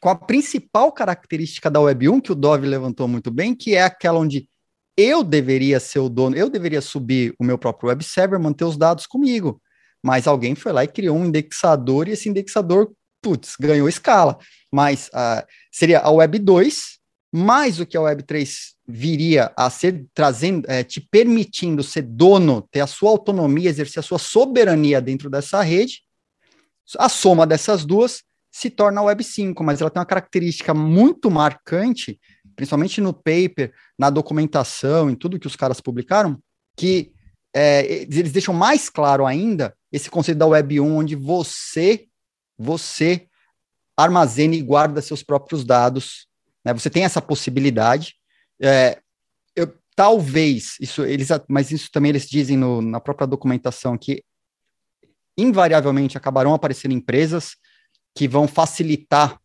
com a principal característica da Web 1, que o Dove levantou muito bem, que é aquela onde eu deveria ser o dono, eu deveria subir o meu próprio web server, manter os dados comigo. Mas alguém foi lá e criou um indexador e esse indexador, putz, ganhou escala. Mas uh, seria a Web 2, mais o que a Web 3 viria a ser trazendo, é, te permitindo ser dono, ter a sua autonomia, exercer a sua soberania dentro dessa rede. A soma dessas duas se torna a Web 5, mas ela tem uma característica muito marcante principalmente no paper, na documentação, em tudo que os caras publicaram, que é, eles deixam mais claro ainda esse conceito da Web 1, onde você, você armazena e guarda seus próprios dados. Né? Você tem essa possibilidade. É, eu, talvez, isso eles, mas isso também eles dizem no, na própria documentação que invariavelmente acabarão aparecendo empresas que vão facilitar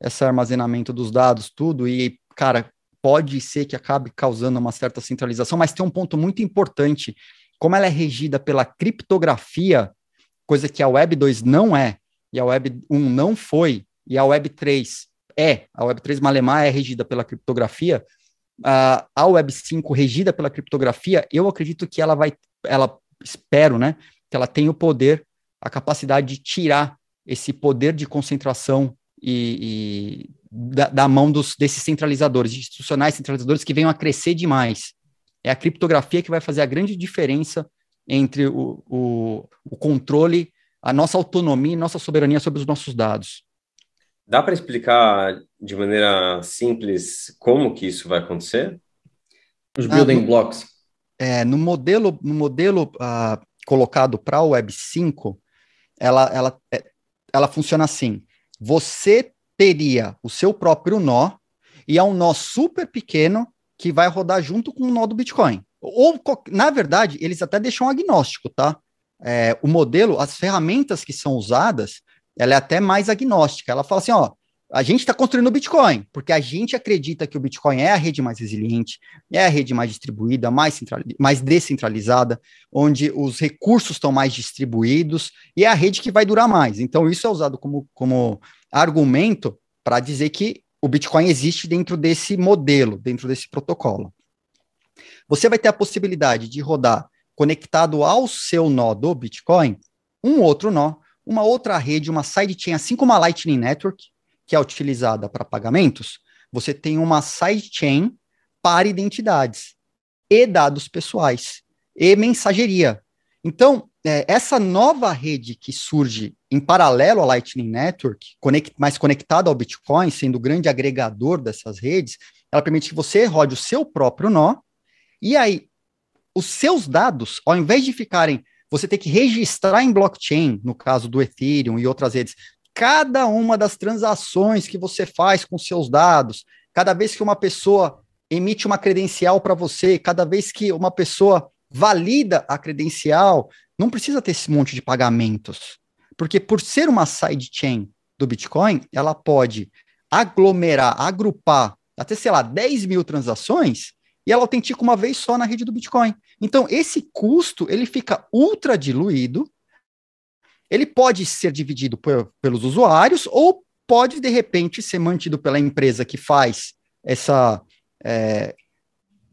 esse armazenamento dos dados, tudo, e cara, pode ser que acabe causando uma certa centralização, mas tem um ponto muito importante. Como ela é regida pela criptografia, coisa que a Web 2 não é, e a Web 1 não foi, e a Web 3 é, a Web 3 Malemar é regida pela criptografia, uh, a Web 5 regida pela criptografia, eu acredito que ela vai, ela espero, né, que ela tenha o poder, a capacidade de tirar esse poder de concentração e, e da, da, mão dos, desses centralizadores, institucionais centralizadores que venham a crescer demais. É a criptografia que vai fazer a grande diferença entre o, o, o controle, a nossa autonomia e nossa soberania sobre os nossos dados. Dá para explicar de maneira simples como que isso vai acontecer? Os building ah, no, blocks. É, no modelo, no modelo uh, colocado para o Web 5, ela, ela, é, ela funciona assim. Você teria o seu próprio nó e é um nó super pequeno que vai rodar junto com o nó do Bitcoin. Ou, na verdade, eles até deixam agnóstico, tá? é, o modelo, as ferramentas que são usadas, ela é até mais agnóstica. Ela fala assim, ó, a gente está construindo o Bitcoin, porque a gente acredita que o Bitcoin é a rede mais resiliente, é a rede mais distribuída, mais, mais descentralizada, onde os recursos estão mais distribuídos e é a rede que vai durar mais. Então, isso é usado como, como argumento para dizer que o Bitcoin existe dentro desse modelo, dentro desse protocolo. Você vai ter a possibilidade de rodar conectado ao seu nó do Bitcoin um outro nó, uma outra rede, uma sidechain, assim como a Lightning Network, que é utilizada para pagamentos, você tem uma sidechain para identidades e dados pessoais e mensageria. Então, é, essa nova rede que surge em paralelo à Lightning Network, conect, mais conectada ao Bitcoin, sendo o grande agregador dessas redes, ela permite que você rode o seu próprio nó, e aí os seus dados, ao invés de ficarem, você ter que registrar em blockchain, no caso do Ethereum e outras redes, cada uma das transações que você faz com seus dados, cada vez que uma pessoa emite uma credencial para você, cada vez que uma pessoa valida a credencial, não precisa ter esse monte de pagamentos. Porque por ser uma sidechain do Bitcoin, ela pode aglomerar, agrupar até, sei lá, 10 mil transações e ela autentica uma vez só na rede do Bitcoin. Então, esse custo, ele fica ultra diluído ele pode ser dividido pelos usuários ou pode, de repente, ser mantido pela empresa que faz essa. É,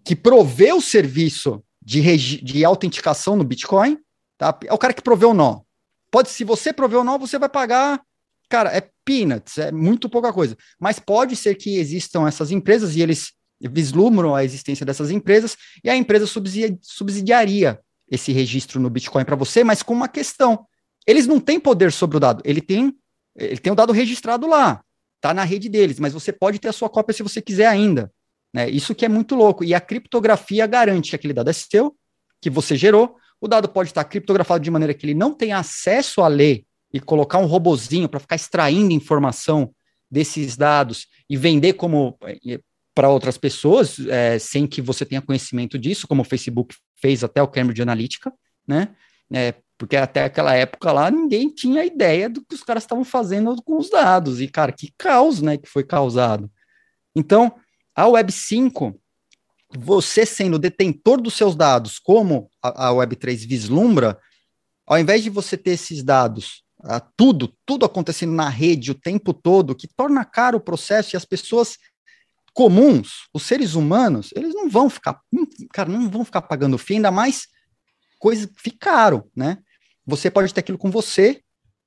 que provê o serviço de, de autenticação no Bitcoin, tá? É o cara que provê o nó. Pode, se você provê o nó, você vai pagar. Cara, é peanuts, é muito pouca coisa. Mas pode ser que existam essas empresas e eles vislumbram a existência dessas empresas e a empresa subsidiaria esse registro no Bitcoin para você, mas com uma questão eles não têm poder sobre o dado, ele tem, ele tem o dado registrado lá, tá na rede deles, mas você pode ter a sua cópia se você quiser ainda. Né? Isso que é muito louco. E a criptografia garante que aquele dado é seu, que você gerou. O dado pode estar criptografado de maneira que ele não tenha acesso a ler e colocar um robozinho para ficar extraindo informação desses dados e vender como eh, para outras pessoas, é, sem que você tenha conhecimento disso, como o Facebook fez até o Cambridge Analytica, né? É, porque até aquela época lá ninguém tinha ideia do que os caras estavam fazendo com os dados. E, cara, que caos, né, que foi causado. Então, a Web 5, você sendo detentor dos seus dados, como a, a Web 3 vislumbra, ao invés de você ter esses dados, uh, tudo, tudo acontecendo na rede o tempo todo, que torna caro o processo e as pessoas comuns, os seres humanos, eles não vão ficar, cara, não vão ficar pagando fim, ainda mais coisas ficaram, né? Você pode ter aquilo com você,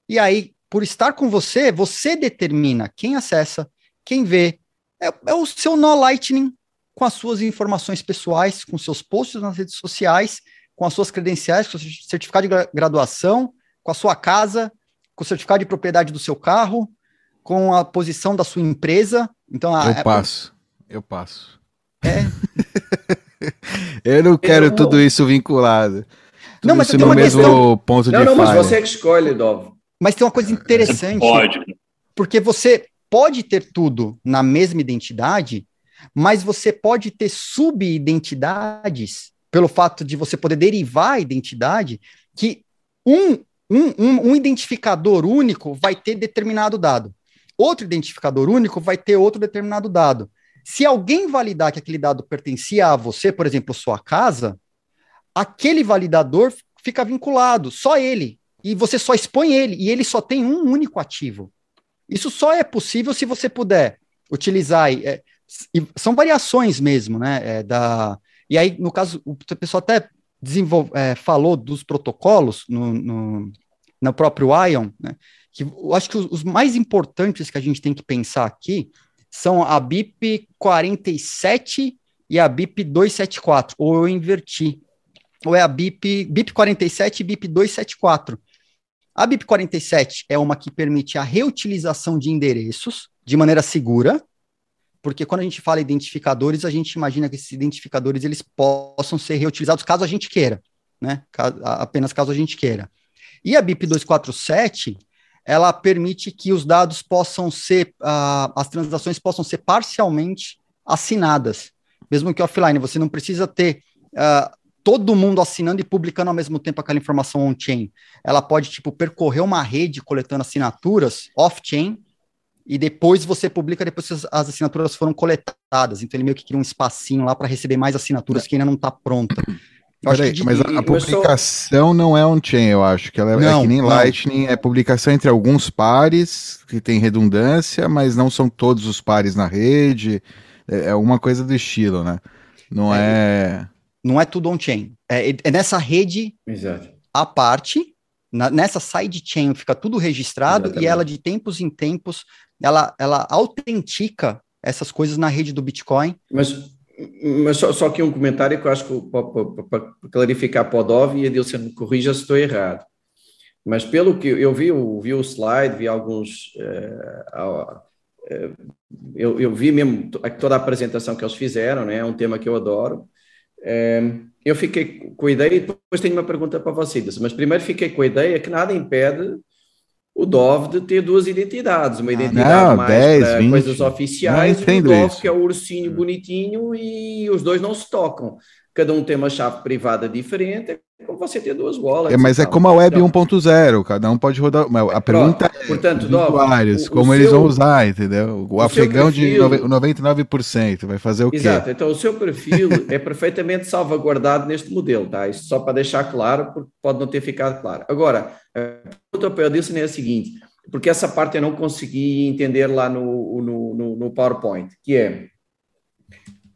e aí, por estar com você, você determina quem acessa, quem vê. É, é o seu nó Lightning com as suas informações pessoais, com seus posts nas redes sociais, com as suas credenciais, com o seu certificado de graduação, com a sua casa, com o certificado de propriedade do seu carro, com a posição da sua empresa. Então, a, eu passo, eu passo. É. eu não quero eu, tudo isso vinculado não, mas isso no mesmo questão... ponto não, de Não, mas você que escolhe, Dov. Mas tem uma coisa interessante. pode. Porque você pode ter tudo na mesma identidade, mas você pode ter subidentidades pelo fato de você poder derivar a identidade que um, um, um, um identificador único vai ter determinado dado. Outro identificador único vai ter outro determinado dado. Se alguém validar que aquele dado pertencia a você, por exemplo, sua casa, aquele validador fica vinculado, só ele. E você só expõe ele, e ele só tem um único ativo. Isso só é possível se você puder utilizar. É, são variações mesmo, né? É, da, e aí, no caso, o pessoal até desenvolve, é, falou dos protocolos no, no, no próprio Ion, né? Que eu acho que os, os mais importantes que a gente tem que pensar aqui são a BIP 47 e a BIP 274, ou eu inverti ou é a BIP, BIP 47 e BIP 274. A BIP 47 é uma que permite a reutilização de endereços de maneira segura, porque quando a gente fala identificadores, a gente imagina que esses identificadores eles possam ser reutilizados caso a gente queira, né? Apenas caso a gente queira. E a BIP 247, ela permite que os dados possam ser, uh, as transações possam ser parcialmente assinadas, mesmo que offline. Você não precisa ter uh, todo mundo assinando e publicando ao mesmo tempo aquela informação on-chain. Ela pode, tipo, percorrer uma rede coletando assinaturas off-chain e depois você publica depois que as assinaturas foram coletadas. Então ele meio que cria um espacinho lá para receber mais assinaturas que ainda não está pronta. Peraí, de... mas a, a publicação não é on-chain, eu acho, que ela é, não, é que nem não. Lightning, é publicação entre alguns pares, que tem redundância, mas não são todos os pares na rede, é, é uma coisa do estilo, né? Não é... é não é tudo on-chain. É, é, nessa rede Exato. à parte, na, nessa sidechain fica tudo registrado Exatamente. e ela, de tempos em tempos, ela, ela autentica essas coisas na rede do Bitcoin. Mas, mas só, só aqui um comentário que eu acho que para clarificar para o Dov e a Dilson me corrija se estou errado. Mas pelo que eu vi, eu vi o slide, vi alguns. Uh, uh, eu, eu vi mesmo toda a apresentação que eles fizeram, né? é um tema que eu adoro eu fiquei com a ideia, e depois tenho uma pergunta para vocês, mas primeiro fiquei com a ideia que nada impede o Dove de ter duas identidades, uma identidade não, mais 10, para 20. coisas oficiais e o Dove isso. que é o ursinho bonitinho e os dois não se tocam cada um tem uma chave privada diferente, como você ter duas wallets. É, mas é como a Web então, 1.0, cada um pode rodar. A pergunta é portanto, usuários, o, como o eles seu, vão usar, entendeu? O, o afegão perfil, de 99% vai fazer o quê? Exato, então o seu perfil é perfeitamente salvaguardado neste modelo, tá? Isso só para deixar claro, porque pode não ter ficado claro. Agora, a pergunta para o Edilson é a seguinte, porque essa parte eu não consegui entender lá no, no, no, no PowerPoint, que é.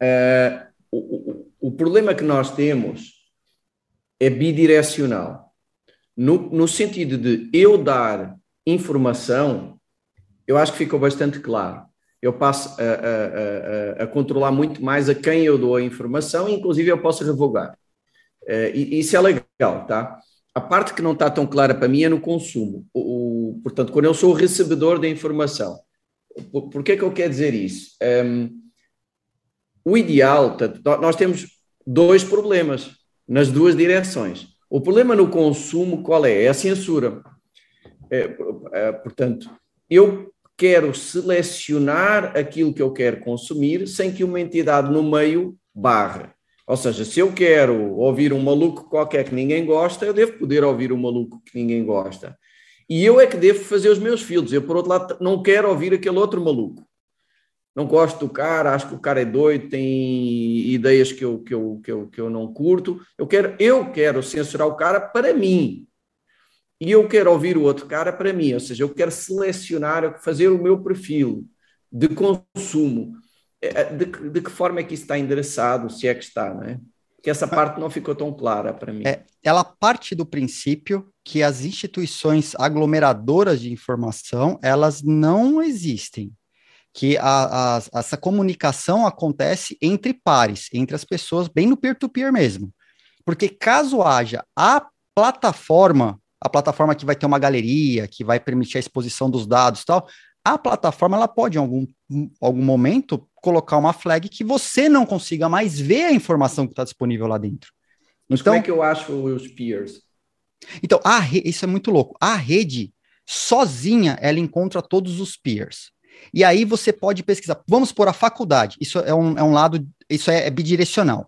Uh, o, o problema que nós temos é bidirecional. No, no sentido de eu dar informação, eu acho que ficou bastante claro. Eu passo a, a, a, a controlar muito mais a quem eu dou a informação, inclusive eu posso revogar. Uh, isso é legal, tá? A parte que não está tão clara para mim é no consumo. O, o, portanto, quando eu sou o recebedor da informação. Por, por que é que eu quero dizer isso? Um, o ideal, nós temos dois problemas nas duas direções. O problema no consumo qual é? É a censura. É, é, portanto, eu quero selecionar aquilo que eu quero consumir sem que uma entidade no meio barre. Ou seja, se eu quero ouvir um maluco qualquer que ninguém gosta, eu devo poder ouvir um maluco que ninguém gosta. E eu é que devo fazer os meus filtros. Eu, por outro lado, não quero ouvir aquele outro maluco não gosto do cara, acho que o cara é doido, tem ideias que eu, que eu, que eu, que eu não curto. Eu quero, eu quero censurar o cara para mim. E eu quero ouvir o outro cara para mim, ou seja, eu quero selecionar, fazer o meu perfil de consumo. É, é, de, de que forma é que isso está endereçado, se é que está, não é? Porque essa parte não ficou tão clara para mim. É, ela parte do princípio que as instituições aglomeradoras de informação, elas não existem que a, a, essa comunicação acontece entre pares, entre as pessoas, bem no peer-to-peer -peer mesmo. Porque caso haja a plataforma, a plataforma que vai ter uma galeria, que vai permitir a exposição dos dados e tal, a plataforma ela pode, em algum, algum momento, colocar uma flag que você não consiga mais ver a informação que está disponível lá dentro. Mas então, como é que eu acho os peers? Então, a isso é muito louco. A rede, sozinha, ela encontra todos os peers. E aí você pode pesquisar. Vamos por a faculdade. Isso é um, é um lado, isso é, é bidirecional.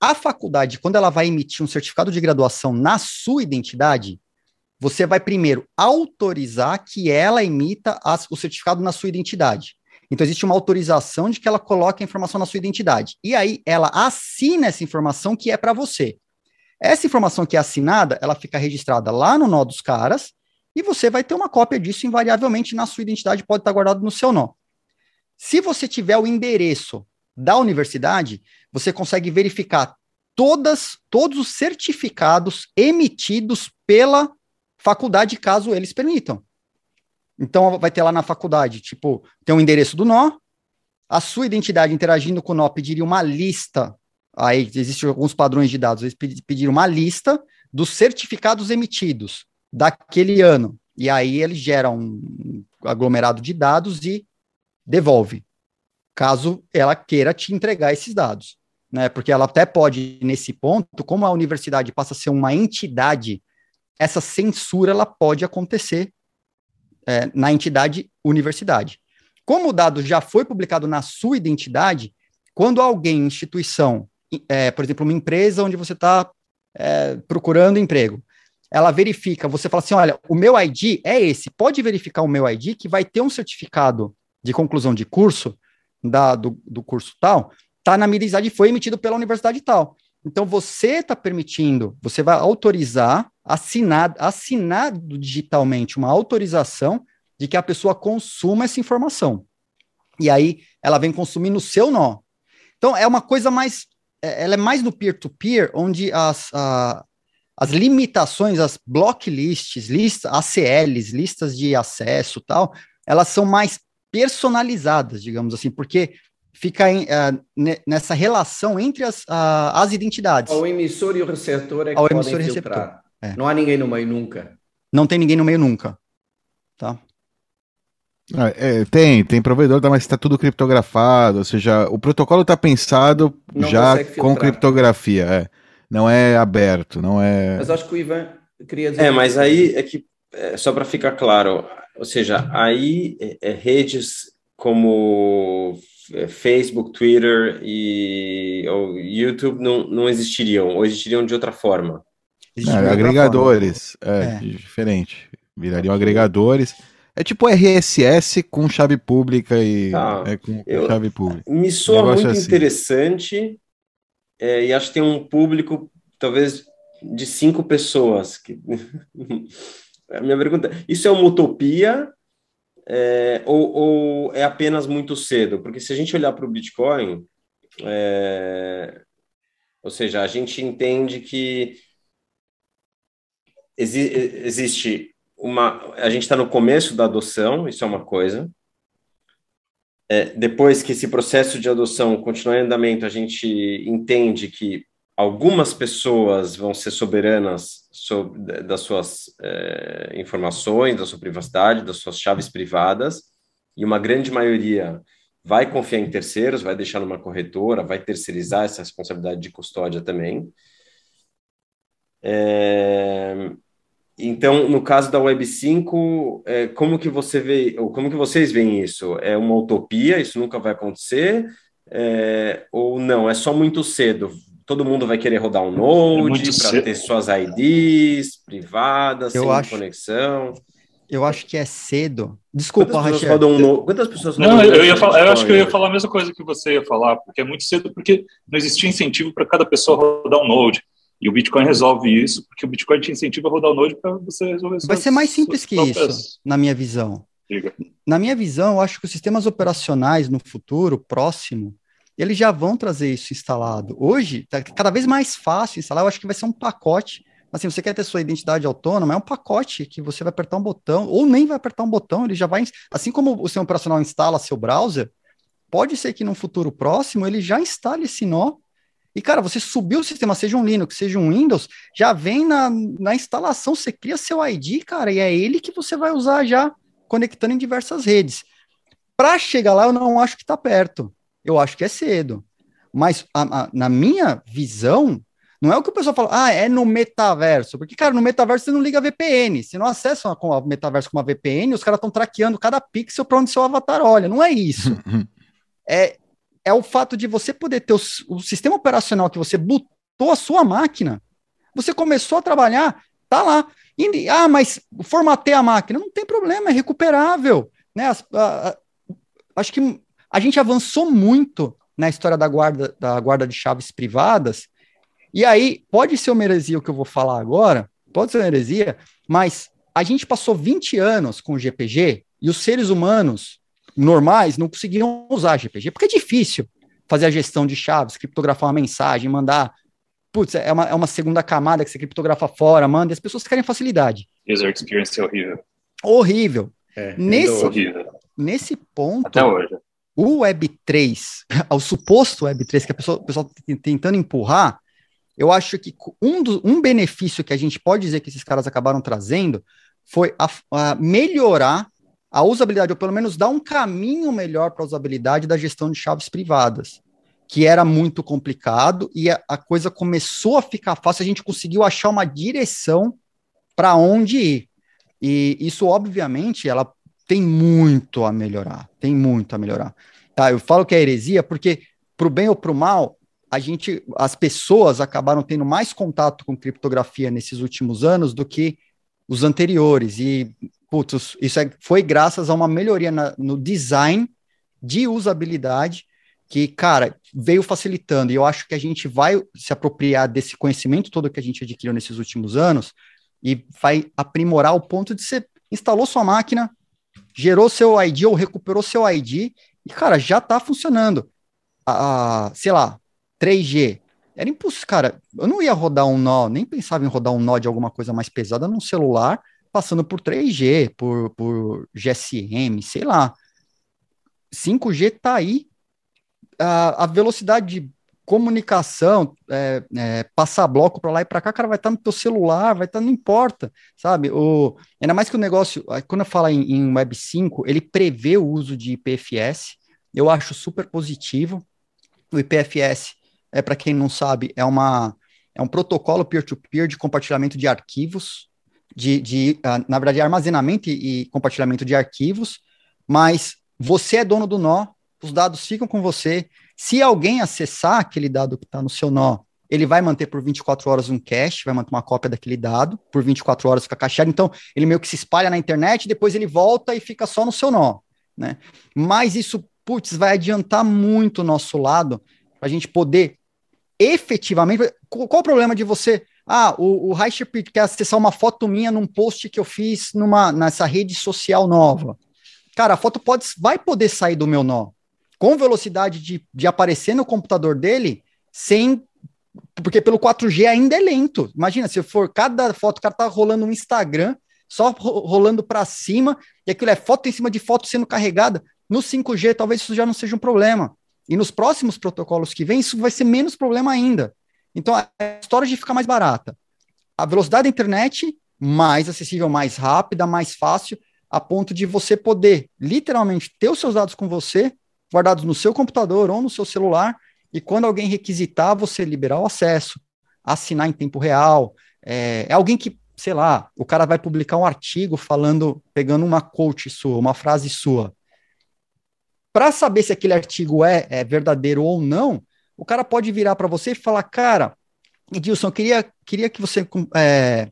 A faculdade, quando ela vai emitir um certificado de graduação na sua identidade, você vai primeiro autorizar que ela emita as, o certificado na sua identidade. Então, existe uma autorização de que ela coloque a informação na sua identidade. E aí, ela assina essa informação que é para você. Essa informação que é assinada, ela fica registrada lá no nó dos caras, e você vai ter uma cópia disso invariavelmente na sua identidade, pode estar guardado no seu nó. Se você tiver o endereço da universidade, você consegue verificar todas, todos os certificados emitidos pela faculdade, caso eles permitam. Então, vai ter lá na faculdade, tipo, tem o um endereço do nó, a sua identidade interagindo com o nó pediria uma lista, aí existem alguns padrões de dados, eles pediram uma lista dos certificados emitidos daquele ano. E aí ele gera um aglomerado de dados e devolve, caso ela queira te entregar esses dados. Né? Porque ela até pode, nesse ponto, como a universidade passa a ser uma entidade, essa censura ela pode acontecer é, na entidade universidade. Como o dado já foi publicado na sua identidade, quando alguém, instituição, é, por exemplo, uma empresa onde você está é, procurando emprego. Ela verifica, você fala assim: olha, o meu ID é esse, pode verificar o meu ID, que vai ter um certificado de conclusão de curso, da, do, do curso tal, está na minha idade foi emitido pela universidade tal. Então você está permitindo, você vai autorizar, assinar, assinado digitalmente uma autorização de que a pessoa consuma essa informação. E aí ela vem consumir no seu nó. Então é uma coisa mais, é, ela é mais no peer-to-peer, -peer, onde as, a, as limitações, as block lists, listas, ACLs, listas de acesso tal, elas são mais personalizadas, digamos assim, porque fica em, uh, nessa relação entre as, uh, as identidades. O emissor e o receptor é que Ao podem filtrar. É. Não há ninguém no meio nunca. Não tem ninguém no meio nunca. Tá? Ah, é, tem, tem provedor, tá, mas está tudo criptografado, ou seja, o protocolo está pensado não já com criptografia, é. Não é aberto, não é. Mas acho que o Ivan queria dizer. É, mas aí é que, é, só para ficar claro, ou seja, aí é, é redes como é, Facebook, Twitter e ou YouTube não, não existiriam, ou existiriam de outra forma. É, agregadores, forma. É, é, diferente. Virariam agregadores. É tipo RSS com chave pública e tá. é, com, Eu, chave pública. Me soa muito assim. interessante é, e acho que tem um público talvez de cinco pessoas. Que... A minha pergunta: isso é uma utopia é, ou, ou, é apenas muito cedo? Porque se a gente olhar para o Bitcoin, é, ou seja, a gente entende que exi existe uma. A gente está no começo da adoção, isso é uma coisa. É, depois que esse processo de adoção continuar em andamento, a gente entende que algumas pessoas vão ser soberanas sobre, das suas é, informações, da sua privacidade, das suas chaves privadas, e uma grande maioria vai confiar em terceiros, vai deixar numa corretora, vai terceirizar essa responsabilidade de custódia também. É, então, no caso da Web 5, é, como que você vê, ou como que vocês veem isso? É uma utopia, isso nunca vai acontecer? É, ou não, é só muito cedo? todo mundo vai querer rodar um Node é para ter suas IDs privadas, eu sem acho, conexão. Eu acho que é cedo. Desculpa, Quantas pessoas rodam um Quantas pessoas Não, eu, ia falar, eu acho que eu ia falar a mesma coisa que você ia falar, porque é muito cedo, porque não existia incentivo para cada pessoa rodar um Node. E o Bitcoin resolve isso, porque o Bitcoin te incentiva a rodar o Node para você resolver Vai ser mais simples que próprias... isso, na minha visão. Diga. Na minha visão, eu acho que os sistemas operacionais no futuro próximo eles já vão trazer isso instalado. Hoje, está cada vez mais fácil instalar, eu acho que vai ser um pacote. Assim, você quer ter sua identidade autônoma, é um pacote que você vai apertar um botão, ou nem vai apertar um botão, ele já vai. Assim como o seu operacional instala seu browser, pode ser que no futuro próximo ele já instale esse nó. E, cara, você subiu o sistema, seja um Linux, seja um Windows, já vem na, na instalação, você cria seu ID, cara, e é ele que você vai usar já conectando em diversas redes. Para chegar lá, eu não acho que está perto eu acho que é cedo. Mas a, a, na minha visão, não é o que o pessoal fala, ah, é no metaverso. Porque, cara, no metaverso você não liga VPN. Você não acessa o metaverso com uma VPN, os caras estão traqueando cada pixel para onde seu avatar olha. Não é isso. é, é o fato de você poder ter o, o sistema operacional que você botou a sua máquina. Você começou a trabalhar, tá lá. E, ah, mas formatei a máquina. Não tem problema, é recuperável. Né? As, a, a, acho que a gente avançou muito na história da guarda, da guarda de chaves privadas, e aí pode ser uma heresia o que eu vou falar agora, pode ser uma heresia, mas a gente passou 20 anos com o GPG e os seres humanos normais não conseguiam usar GPG, porque é difícil fazer a gestão de chaves, criptografar uma mensagem, mandar. Putz, é uma, é uma segunda camada que você criptografa fora, manda, e as pessoas querem facilidade. User experience é horrível. Horrível. É, nesse, horrível. nesse ponto. Até hoje o Web3, o suposto Web3 que a pessoa, o pessoal tá tentando empurrar, eu acho que um, do, um benefício que a gente pode dizer que esses caras acabaram trazendo foi a, a melhorar a usabilidade, ou pelo menos dar um caminho melhor para a usabilidade da gestão de chaves privadas, que era muito complicado e a, a coisa começou a ficar fácil, a gente conseguiu achar uma direção para onde ir. E isso, obviamente, ela tem muito a melhorar, tem muito a melhorar. Tá, eu falo que é heresia porque, para o bem ou para o mal, a gente, as pessoas acabaram tendo mais contato com criptografia nesses últimos anos do que os anteriores. E, putz, isso é, foi graças a uma melhoria na, no design de usabilidade que, cara, veio facilitando. E eu acho que a gente vai se apropriar desse conhecimento todo que a gente adquiriu nesses últimos anos e vai aprimorar o ponto de você instalou sua máquina, gerou seu ID ou recuperou seu ID e, cara, já tá funcionando. Ah, sei lá, 3G. Era impossível, cara. Eu não ia rodar um nó, nem pensava em rodar um nó de alguma coisa mais pesada num celular, passando por 3G, por, por GSM, sei lá. 5G tá aí. A, a velocidade de comunicação, é, é, passar bloco para lá e para cá, cara, vai estar tá no teu celular, vai estar, tá, não importa, sabe? O, ainda mais que o negócio, quando eu falo em, em Web 5, ele prevê o uso de IPFS, eu acho super positivo. O IPFS, é para quem não sabe, é, uma, é um protocolo peer-to-peer -peer de compartilhamento de arquivos, de, de uh, na verdade, armazenamento e, e compartilhamento de arquivos, mas você é dono do nó, os dados ficam com você, se alguém acessar aquele dado que está no seu nó, ele vai manter por 24 horas um cache, vai manter uma cópia daquele dado, por 24 horas fica cacheado, então ele meio que se espalha na internet, depois ele volta e fica só no seu nó, né? Mas isso, putz, vai adiantar muito o nosso lado, para a gente poder efetivamente... Qual, o problema de você... Ah, o, o quer acessar uma foto minha num post que eu fiz numa, nessa rede social nova. Cara, a foto pode, vai poder sair do meu nó, com velocidade de, de aparecer no computador dele sem. Porque pelo 4G ainda é lento. Imagina, se for cada foto, o cara tá rolando no Instagram, só rolando para cima, e aquilo é foto em cima de foto sendo carregada. No 5G, talvez isso já não seja um problema. E nos próximos protocolos que vem, isso vai ser menos problema ainda. Então, a história de ficar mais barata. A velocidade da internet mais acessível, mais rápida, mais fácil, a ponto de você poder literalmente ter os seus dados com você guardados no seu computador ou no seu celular, e quando alguém requisitar, você liberar o acesso, assinar em tempo real. É, é alguém que, sei lá, o cara vai publicar um artigo falando, pegando uma quote sua, uma frase sua. Para saber se aquele artigo é, é verdadeiro ou não, o cara pode virar para você e falar, cara, Edilson, eu queria, queria que você é,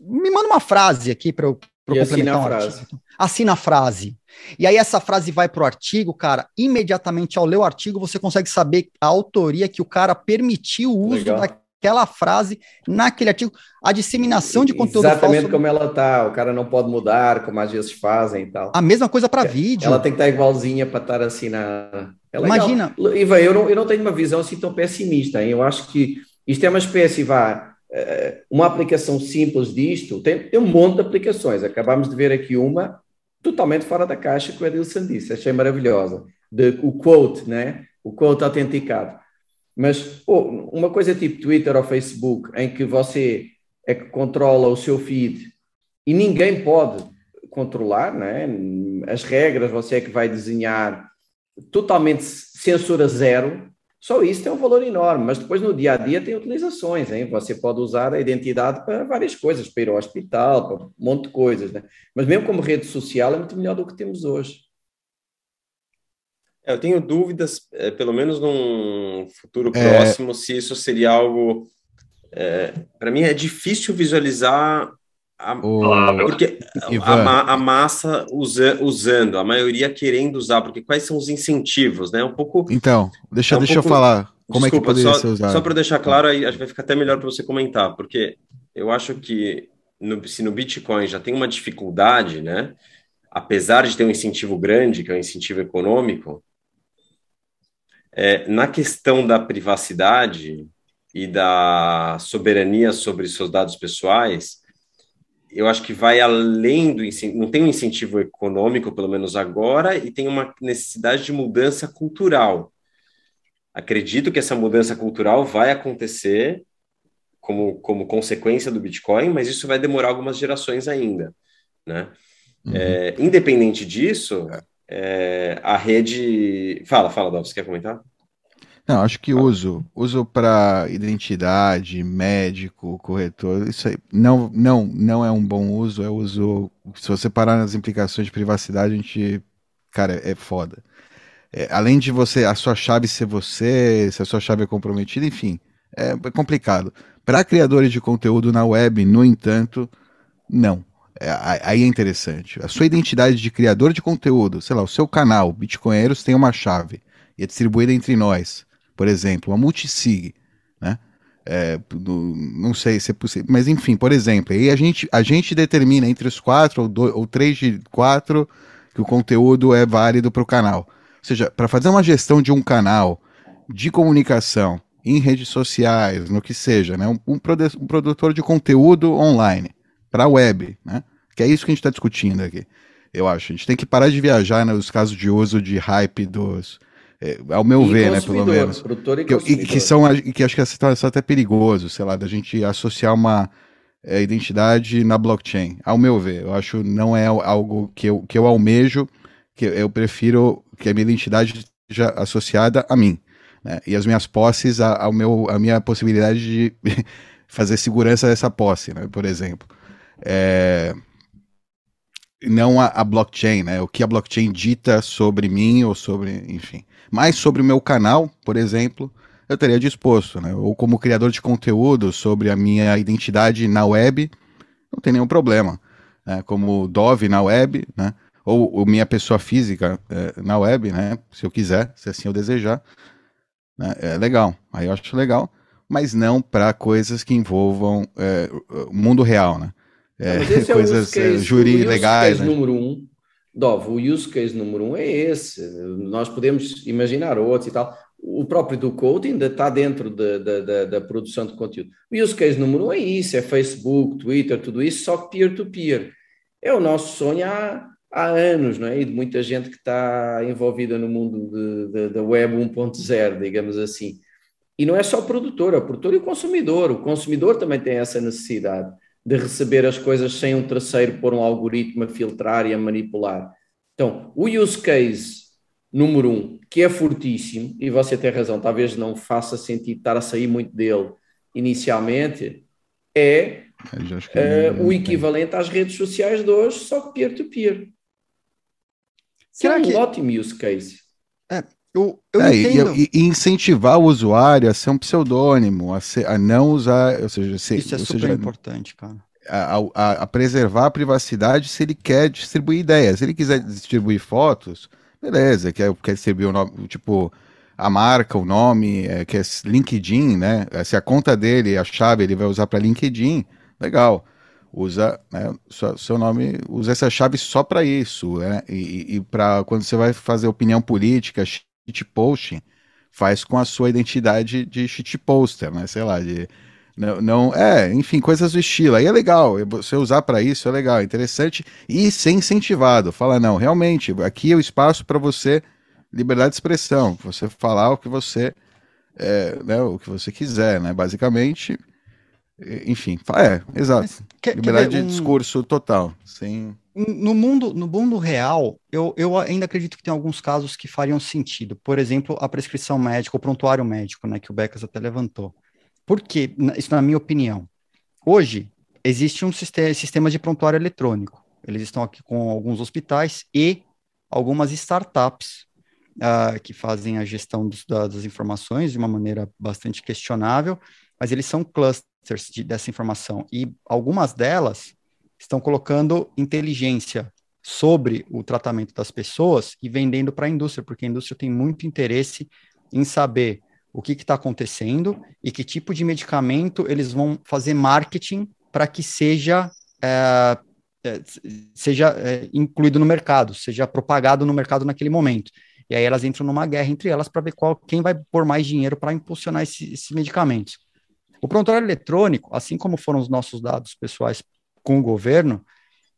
me manda uma frase aqui para eu, pra eu complementar um frase. artigo. Assina a frase. E aí essa frase vai para o artigo, cara, imediatamente ao ler o artigo você consegue saber a autoria que o cara permitiu o uso Legal. Daquela frase naquele artigo, a disseminação de conteúdo Exatamente falso. como ela tá, o cara não pode mudar, como às vezes fazem e tal. A mesma coisa para vídeo. Ela tem que estar igualzinha para estar assim na... É Imagina. Ivan, eu não, eu não tenho uma visão assim tão pessimista, hein? eu acho que isto é uma espécie, vá, eh, uma aplicação simples disto, tem, tem um monte de aplicações, acabamos de ver aqui uma, totalmente fora da caixa que o Edilson disse, achei maravilhosa. De, o quote, né? O quote autenticado. Mas pô, uma coisa tipo Twitter ou Facebook, em que você é que controla o seu feed e ninguém pode controlar, né? As regras você é que vai desenhar totalmente censura zero, só isso tem um valor enorme, mas depois no dia a dia tem utilizações, hein? Você pode usar a identidade para várias coisas, para ir ao hospital, para um monte de coisas, né? Mas mesmo como rede social é muito melhor do que temos hoje. É, eu tenho dúvidas, é, pelo menos num futuro é. próximo, se isso seria algo. É, para mim é difícil visualizar a, o... Porque a, a, massa usa, usando, a maioria querendo usar, porque quais são os incentivos, né? Um pouco. Então, deixa, é um deixa pouco... eu falar. Como Desculpa, é que poderia só, ser usado? Só para deixar claro, aí acho que vai ficar até melhor para você comentar, porque eu acho que no, se no Bitcoin já tem uma dificuldade, né? Apesar de ter um incentivo grande, que é um incentivo econômico, é, na questão da privacidade e da soberania sobre seus dados pessoais, eu acho que vai além do não tem um incentivo econômico, pelo menos agora, e tem uma necessidade de mudança cultural. Acredito que essa mudança cultural vai acontecer como, como consequência do Bitcoin, mas isso vai demorar algumas gerações ainda, né? Uhum. É, independente disso, é, a rede... Fala, fala, Dal, você quer comentar? Não, acho que uso, uso para identidade, médico, corretor, isso aí não, não, não é um bom uso, é uso, se você parar nas implicações de privacidade, a gente, cara, é foda. é, além de você, a sua chave ser você, se a sua chave é comprometida, enfim, é, é complicado. Para criadores de conteúdo na web, no entanto, não. É, aí é interessante. A sua identidade de criador de conteúdo, sei lá, o seu canal, Bitcoinheiros, tem uma chave e é distribuída entre nós. Por exemplo, uma multisig, né? É, do, não sei se é possível, mas enfim, por exemplo, aí a gente, a gente determina entre os quatro ou, dois, ou três de quatro que o conteúdo é válido para o canal. Ou seja, para fazer uma gestão de um canal de comunicação em redes sociais, no que seja, né? um, um, produ um produtor de conteúdo online para a web, né? que é isso que a gente está discutindo aqui, eu acho. A gente tem que parar de viajar nos né, casos de uso de hype dos. É, ao meu e ver, né, pelo menos. E, que, e que são que acho que situação até perigoso, sei lá, da gente associar uma é, identidade na blockchain. Ao meu ver, eu acho não é algo que eu, que eu almejo, que eu prefiro que a minha identidade seja associada a mim. Né? E as minhas posses, a, ao meu, a minha possibilidade de fazer segurança dessa posse, né? por exemplo. É... Não a, a, blockchain, né? O que a blockchain dita sobre mim ou sobre, enfim. Mas sobre o meu canal, por exemplo, eu teria disposto, né? Ou como criador de conteúdo sobre a minha identidade na web, não tem nenhum problema. Né? Como Dove na web, né? Ou, ou minha pessoa física é, na web, né? Se eu quiser, se assim eu desejar. Né? É legal. Aí eu acho legal. Mas não para coisas que envolvam é, o mundo real, né? É, é coisas é, jurídicas legais. Né? número um, Dove, o use case número um é esse. Nós podemos imaginar outros e tal. O próprio do code ainda está dentro da, da, da, produção de conteúdo. O use case número um é isso: é Facebook, Twitter, tudo isso, só que peer-to-peer. -peer. É o nosso sonho há, há anos, não é? E de muita gente que está envolvida no mundo da web 1.0, digamos assim. E não é só o produtor, é o produtor e o consumidor. O consumidor também tem essa necessidade de receber as coisas sem um terceiro pôr um algoritmo a filtrar e a manipular. Então, o use case número um, que é fortíssimo, e você tem razão, talvez não faça sentido estar a sair muito dele inicialmente, é, é uh, o equivalente às redes sociais de hoje, só que peer-to-peer. -peer. Será é um que... ótimo use case. É, eu, eu é, e, e, incentivar o usuário a ser um pseudônimo, a, ser, a não usar. Ou seja, ser, Isso é super seja, importante, cara. A, a, a, preservar a privacidade se ele quer distribuir ideias. Se ele quiser distribuir fotos, beleza, quer, quer distribuir o nome, tipo, a marca, o nome, é, quer LinkedIn, né? Se a conta dele, a chave, ele vai usar para LinkedIn, legal usa né, seu, seu, nome, usa essa chave só para isso, né? E, e para quando você vai fazer opinião política, shitposting, faz com a sua identidade de shitposter, né? Sei lá, de não, não é, enfim, coisas do estilo. Aí é legal, você usar para isso é legal, interessante e ser incentivado. Fala não, realmente, aqui é o espaço para você liberdade de expressão, você falar o que você é, né, o que você quiser, né? Basicamente, enfim, é, exato. Quer, Liberdade um... de discurso total, sem... No mundo, no mundo real, eu, eu ainda acredito que tem alguns casos que fariam sentido. Por exemplo, a prescrição médica, o prontuário médico, né, que o Becas até levantou. Por quê? Isso na minha opinião. Hoje, existe um sistema, sistema de prontuário eletrônico. Eles estão aqui com alguns hospitais e algumas startups uh, que fazem a gestão dos, das informações de uma maneira bastante questionável, mas eles são clusters de, dessa informação. E algumas delas estão colocando inteligência sobre o tratamento das pessoas e vendendo para a indústria, porque a indústria tem muito interesse em saber o que está acontecendo e que tipo de medicamento eles vão fazer marketing para que seja é, é, seja é, incluído no mercado, seja propagado no mercado naquele momento. E aí elas entram numa guerra entre elas para ver qual quem vai pôr mais dinheiro para impulsionar esses esse medicamentos. O prontuário eletrônico, assim como foram os nossos dados pessoais com o governo,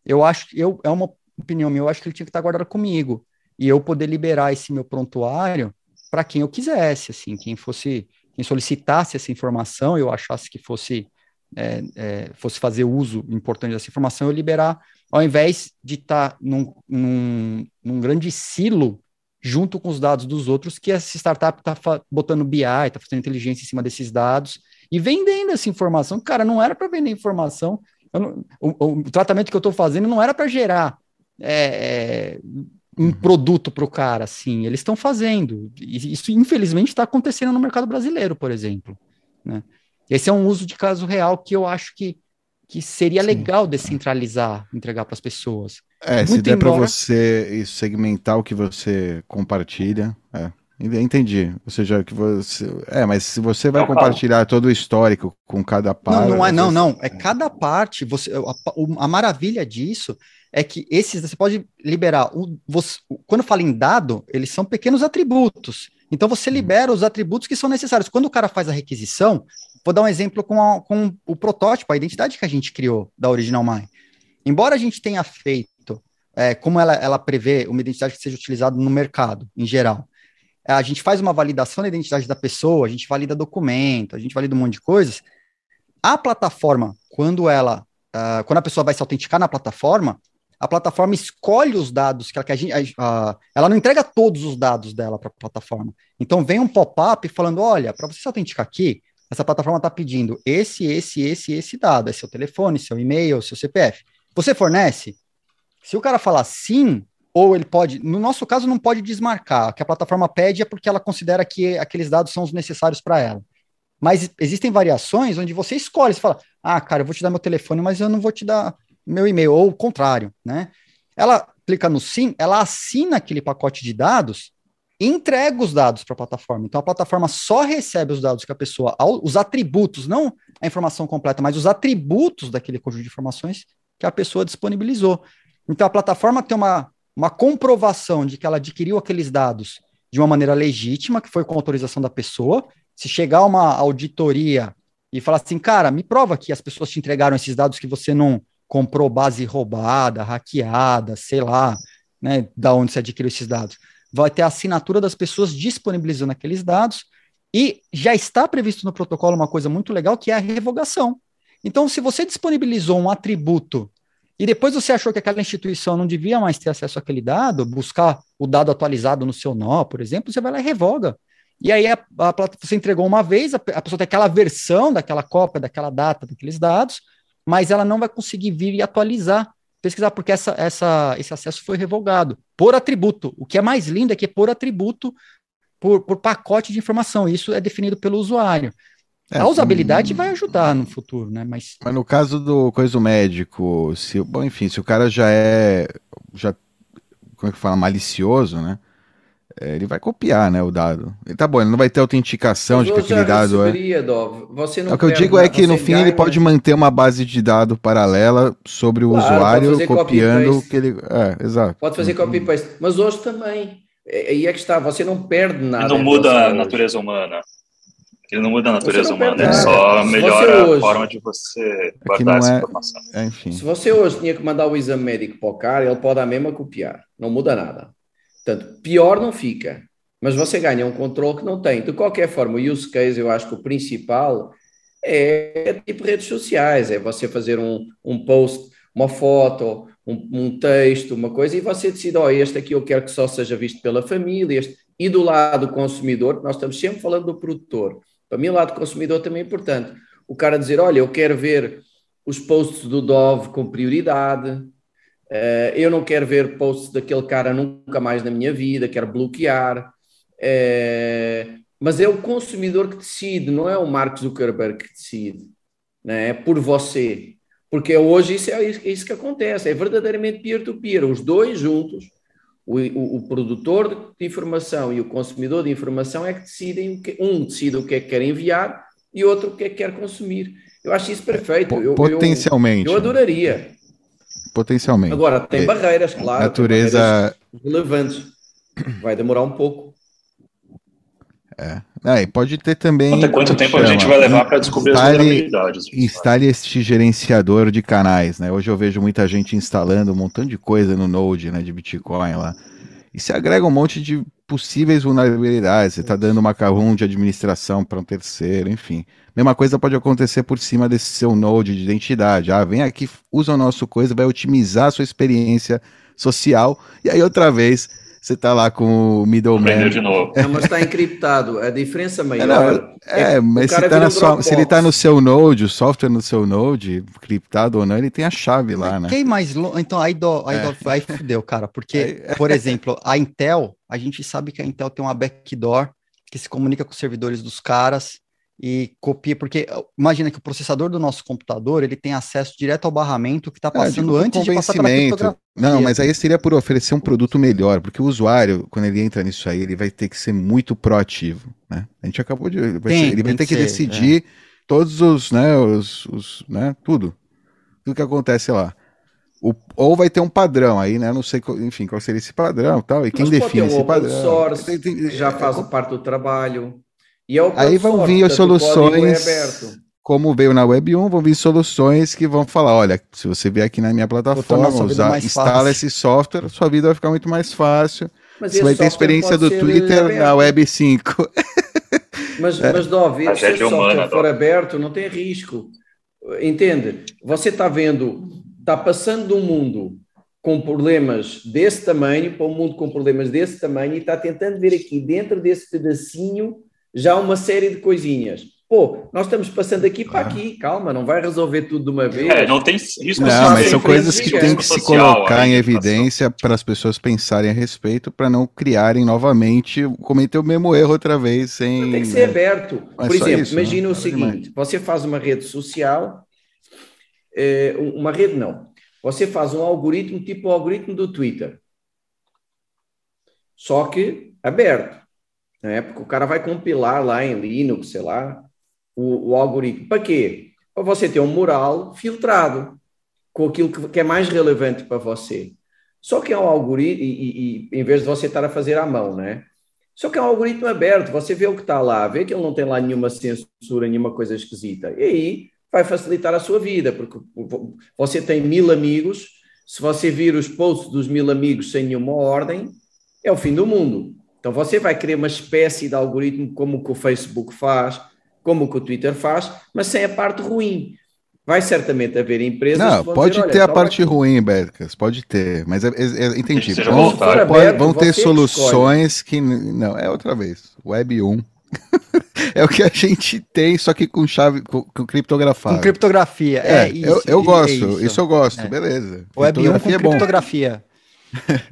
eu acho, eu, é uma opinião minha, eu acho que ele tinha que estar guardado comigo e eu poder liberar esse meu prontuário para quem eu quisesse, assim, quem fosse, quem solicitasse essa informação, eu achasse que fosse é, é, fosse fazer uso importante dessa informação, eu liberar, ao invés de estar num, num, num grande silo junto com os dados dos outros, que essa startup está botando BI, está fazendo inteligência em cima desses dados, e vendendo essa informação. Cara, não era para vender informação. Não, o, o, tratamento que eu estou fazendo não era para gerar é, é, um uhum. produto para o cara, assim. Eles estão fazendo. Isso, infelizmente, está acontecendo no mercado brasileiro, por exemplo. Né? Esse é um uso de caso real que eu acho que, que seria Sim. legal descentralizar, entregar para as pessoas. É, Muito se der embora... para você segmentar o que você compartilha, é. Entendi. Ou seja, que você. É, mas se você vai compartilhar todo o histórico com cada parte. Não, não é, não, não. É cada parte. Você, a, a maravilha disso é que esses você pode liberar. O, você, quando fala em dado, eles são pequenos atributos. Então você uhum. libera os atributos que são necessários. Quando o cara faz a requisição, vou dar um exemplo com, a, com o protótipo, a identidade que a gente criou da Original Mine. Embora a gente tenha feito, é, como ela, ela prevê uma identidade que seja utilizada no mercado em geral, a gente faz uma validação da identidade da pessoa, a gente valida documento, a gente valida um monte de coisas. A plataforma, quando ela, uh, quando a pessoa vai se autenticar na plataforma, a plataforma escolhe os dados que, ela, que a gente, uh, ela não entrega todos os dados dela para a plataforma. Então vem um pop-up falando, olha, para você se autenticar aqui, essa plataforma está pedindo esse, esse, esse, esse dado, é seu telefone, seu e-mail, seu CPF. Você fornece? Se o cara falar sim, ou ele pode, no nosso caso, não pode desmarcar. O que a plataforma pede é porque ela considera que aqueles dados são os necessários para ela. Mas existem variações onde você escolhe, você fala, ah, cara, eu vou te dar meu telefone, mas eu não vou te dar meu e-mail, ou o contrário, né? Ela clica no sim, ela assina aquele pacote de dados e entrega os dados para a plataforma. Então a plataforma só recebe os dados que a pessoa, os atributos, não a informação completa, mas os atributos daquele conjunto de informações que a pessoa disponibilizou. Então a plataforma tem uma uma comprovação de que ela adquiriu aqueles dados de uma maneira legítima, que foi com autorização da pessoa. Se chegar uma auditoria e falar assim, cara, me prova que as pessoas te entregaram esses dados que você não comprou base roubada, hackeada, sei lá, né, da onde você adquiriu esses dados. Vai ter a assinatura das pessoas disponibilizando aqueles dados e já está previsto no protocolo uma coisa muito legal que é a revogação. Então, se você disponibilizou um atributo e depois você achou que aquela instituição não devia mais ter acesso àquele dado, buscar o dado atualizado no seu nó, por exemplo, você vai lá e revoga. E aí a, a, você entregou uma vez, a, a pessoa tem aquela versão daquela cópia, daquela data, daqueles dados, mas ela não vai conseguir vir e atualizar, pesquisar, porque essa, essa, esse acesso foi revogado por atributo. O que é mais lindo é que é por atributo, por, por pacote de informação. Isso é definido pelo usuário. É, a usabilidade vai ajudar no futuro, né? Mas... Mas no caso do coisa do médico, se, bom, enfim, se o cara já é, já, como é que fala, malicioso, né? É, ele vai copiar, né, o dado. Tá bom, ele não vai ter autenticação Mas de que aquele dado é. Você não o que eu digo é que no fim ganha... ele pode manter uma base de dado paralela sobre o claro, usuário copiando o que ele. É, exato. Pode fazer copy paste, mas hoje também. Aí é que está, você não perde nada. não muda a natureza humana. Ele não muda a natureza humana, ele só melhora hoje, a forma de você guardar essa é, informação. É, Se você hoje tinha que mandar o exame médico para o cara, ele pode a mesma copiar, não muda nada. Portanto, pior não fica, mas você ganha um controle que não tem. De qualquer forma, o use case, eu acho que o principal é tipo redes sociais, é você fazer um, um post, uma foto, um, um texto, uma coisa, e você decide, ó, oh, este aqui eu quero que só seja visto pela família, este, e do lado do consumidor, nós estamos sempre falando do produtor, para mim, o lado consumidor também é importante. O cara dizer: olha, eu quero ver os posts do Dove com prioridade, uh, eu não quero ver posts daquele cara nunca mais na minha vida, quero bloquear. Uh, mas é o consumidor que decide, não é o Mark Zuckerberg que decide, né? é por você. Porque hoje isso é isso que acontece, é verdadeiramente peer-to-peer, -peer. os dois juntos o, o, o, produtor de informação e o consumidor de informação é que decidem, que, um decide o que é que quer enviar e outro o que é que quer consumir. Eu acho isso perfeito. Eu, Potencialmente. Eu, eu adoraria. Potencialmente. Agora, tem é, barreiras, claro. Natureza. Barreiras relevantes. Vai demorar um pouco. É. é pode ter também. Até quanto tempo chama, a gente vai levar para descobrir instale, as vulnerabilidades? Instale este gerenciador de canais, né? Hoje eu vejo muita gente instalando um montão de coisa no Node, né, de Bitcoin lá. E se agrega um monte de possíveis vulnerabilidades. Você está dando uma carrum de administração para um terceiro, enfim. Mesma coisa pode acontecer por cima desse seu Node de identidade. Ah, vem aqui, usa o nosso coisa, vai otimizar a sua experiência social. E aí, outra vez, você tá lá com o middleman. de novo. Não, mas está encriptado. A diferença maior. É, é, é mas se, tá sua, se, ele está no seu Node, o software no seu Node, criptado ou não, ele tem a chave lá, né? Quem mais longe? Então, aí, do, aí, é. do, aí fudeu, cara. Porque, por exemplo, a Intel, a gente sabe que a Intel tem uma backdoor que se comunica com os servidores dos caras e copia, porque imagina que o processador do nosso computador ele tem acesso direto ao barramento que está é, passando é, antes de passar pela criptografia. Não, mas aí seria por oferecer um produto melhor, porque o usuário, quando ele entra nisso aí, ele vai ter que ser muito proativo, né? A gente acabou de... Tem, ser, ele vai ter que, que ser, decidir é. todos os, né, os, os, né, tudo. Tudo que acontece lá. O, ou vai ter um padrão aí, né? Não sei, enfim, qual seria esse padrão tal, e quem define esse padrão. Source, tem, tem, já é, faz é, parte do trabalho. E é aí vão vir as soluções, como veio na Web 1, vão vir soluções que vão falar, olha, se você vier aqui na minha plataforma, usar, instala esse software, sua vida vai ficar muito mais fácil. Mas você vai ter experiência do Twitter na Web 5. Mas, é. mas Dove, se o software for aberto, não tem risco. Entende? Você está vendo, está passando de um mundo com problemas desse tamanho para um mundo com problemas desse tamanho e está tentando ver aqui dentro desse pedacinho já uma série de coisinhas. Pô, nós estamos passando aqui para aqui, calma, não vai resolver tudo de uma vez. É, não tem risco Não, mas são coisas que tem que se colocar em evidência para as pessoas pensarem a respeito, para não criarem novamente, cometer o mesmo erro outra vez sem. Tem que ser aberto. Por exemplo, isso, imagina né? o seguinte: você faz uma rede social, eh, uma rede não, você faz um algoritmo tipo o algoritmo do Twitter, só que aberto né? Porque o cara vai compilar lá em Linux, sei lá, o, o algoritmo. Para quê? Para você ter um mural filtrado com aquilo que, que é mais relevante para você. Só que é um algoritmo, e, e, e, em vez de você estar a fazer à mão, né? Só que é um algoritmo aberto, você vê o que está lá, vê que ele não tem lá nenhuma censura, nenhuma coisa esquisita. E aí vai facilitar a sua vida, porque você tem mil amigos, se você vir os posts dos mil amigos sem nenhuma ordem, é o fim do mundo. Então você vai criar uma espécie de algoritmo como o que o Facebook faz, como o que o Twitter faz, mas sem a parte ruim. Vai certamente haver empresas. Não, pode dizer, ter a parte aqui. ruim, Bercas, pode ter, mas é, é, é entendi. Vão, pode, vão ter soluções escolhe. que. Não, é outra vez. Web 1. é o que a gente tem, só que com chave, com, com criptografado. Com criptografia, é, é isso. Eu, eu gosto, é isso. isso. eu gosto, é. beleza. Web 1 com é criptografia.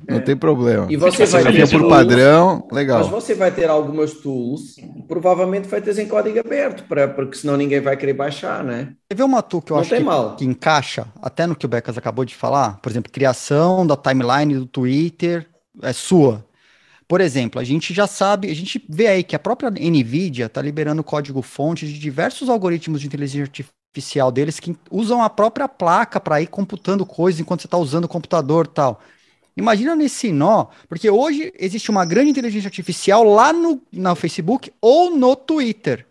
Não é. tem problema. E você vai ter por padrão, legal. Mas você vai ter algumas tools, provavelmente feitas em código aberto, pra, porque senão ninguém vai querer baixar, né? Você vê uma tool que eu Não acho que, mal. que encaixa, até no que o Becas acabou de falar, por exemplo, criação da timeline do Twitter é sua. Por exemplo, a gente já sabe, a gente vê aí que a própria NVIDIA está liberando código-fonte de diversos algoritmos de inteligência artificial deles que usam a própria placa para ir computando coisas enquanto você está usando o computador tal. Imagina nesse nó, porque hoje existe uma grande inteligência artificial lá no, no Facebook ou no Twitter.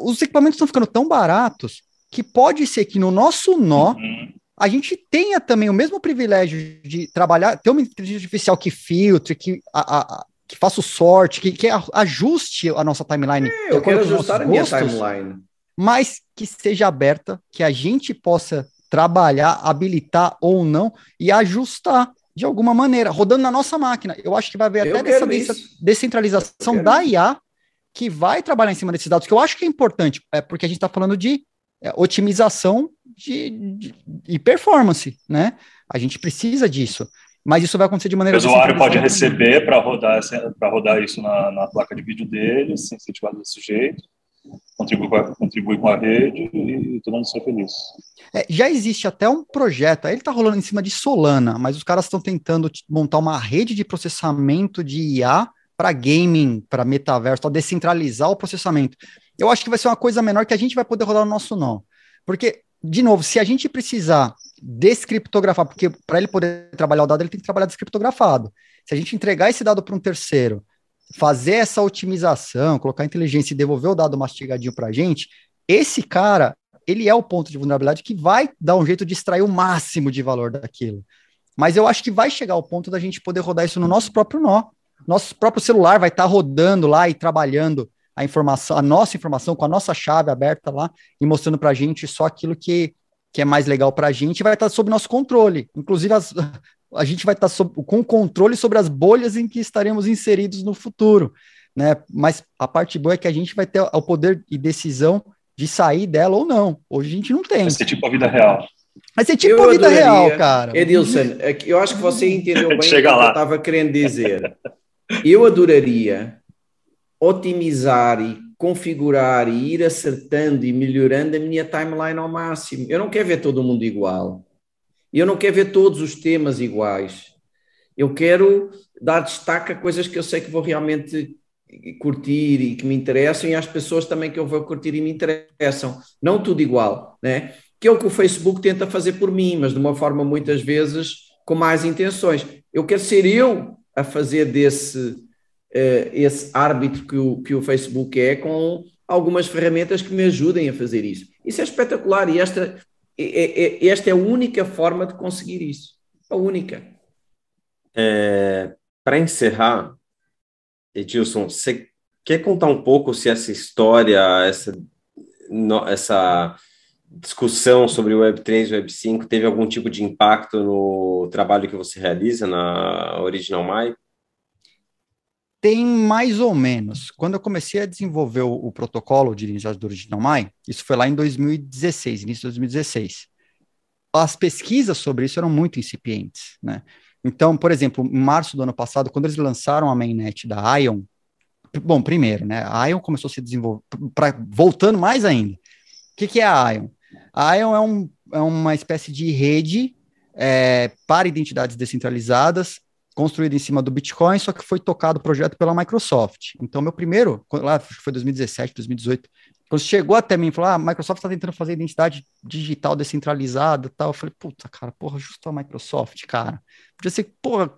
Os equipamentos estão ficando tão baratos que pode ser que no nosso nó uhum. a gente tenha também o mesmo privilégio de trabalhar, ter uma inteligência artificial que filtre, que, a, a, que faça o sorte, que, que ajuste a nossa timeline. É, eu quero ajustar a minha timeline. Mas que seja aberta, que a gente possa trabalhar, habilitar ou não e ajustar de alguma maneira, rodando na nossa máquina. Eu acho que vai haver até essa descentralização da IA que vai trabalhar em cima desses dados, que eu acho que é importante, é porque a gente está falando de é, otimização de, de, de, performance, né? A gente precisa disso. Mas isso vai acontecer de maneira. O usuário pode receber para rodar, rodar isso na, na, placa de vídeo dele, incentivado desse jeito, contribui com a, contribui com a rede e todo mundo ser feliz. É, já existe até um projeto, ele está rolando em cima de Solana, mas os caras estão tentando montar uma rede de processamento de IA para gaming, para metaverso, para descentralizar o processamento. Eu acho que vai ser uma coisa menor que a gente vai poder rodar no nosso nó. Porque, de novo, se a gente precisar descriptografar, porque para ele poder trabalhar o dado, ele tem que trabalhar descriptografado. Se a gente entregar esse dado para um terceiro, fazer essa otimização, colocar inteligência e devolver o dado mastigadinho para a gente, esse cara ele é o ponto de vulnerabilidade que vai dar um jeito de extrair o máximo de valor daquilo. Mas eu acho que vai chegar ao ponto da gente poder rodar isso no nosso próprio nó. Nosso próprio celular vai estar tá rodando lá e trabalhando a informação, a nossa informação com a nossa chave aberta lá e mostrando para a gente só aquilo que, que é mais legal para a gente vai estar tá sob nosso controle. Inclusive, as, a gente vai estar tá com controle sobre as bolhas em que estaremos inseridos no futuro, né? Mas a parte boa é que a gente vai ter o poder e decisão de sair dela ou não. Hoje a gente não tem. Vai ser tipo a vida real. Vai ser tipo eu a vida adoraria, real, cara. Edilson, é eu acho que você entendeu bem o que eu estava querendo dizer. Eu adoraria otimizar e configurar e ir acertando e melhorando a minha timeline ao máximo. Eu não quero ver todo mundo igual. Eu não quero ver todos os temas iguais. Eu quero dar destaque a coisas que eu sei que vou realmente curtir e que me interessam e às pessoas também que eu vou curtir e me interessam. Não tudo igual, né? Que é o que o Facebook tenta fazer por mim, mas de uma forma muitas vezes com mais intenções. Eu quero ser eu a fazer desse uh, esse árbitro que o, que o Facebook é com algumas ferramentas que me ajudem a fazer isso. Isso é espetacular e esta esta é a única forma de conseguir isso. A única. É, Para encerrar, Edilson, você quer contar um pouco se essa história, essa, essa discussão sobre o Web3 e Web5 teve algum tipo de impacto no trabalho que você realiza na Original My? Tem mais ou menos. Quando eu comecei a desenvolver o, o protocolo de do Original My, isso foi lá em 2016, início de 2016. As pesquisas sobre isso eram muito incipientes, né? Então, por exemplo, em março do ano passado, quando eles lançaram a mainnet da Ion, bom, primeiro, né? A Ion começou a se desenvolver, voltando mais ainda. O que, que é a Ion? A Ion é, um, é uma espécie de rede é, para identidades descentralizadas construído em cima do Bitcoin, só que foi tocado o projeto pela Microsoft. Então, meu primeiro, lá foi 2017, 2018, quando chegou até mim e falou: ah, a Microsoft está tentando fazer identidade digital descentralizada tal. Eu falei, puta, cara, porra, justo a Microsoft, cara. Podia ser, porra,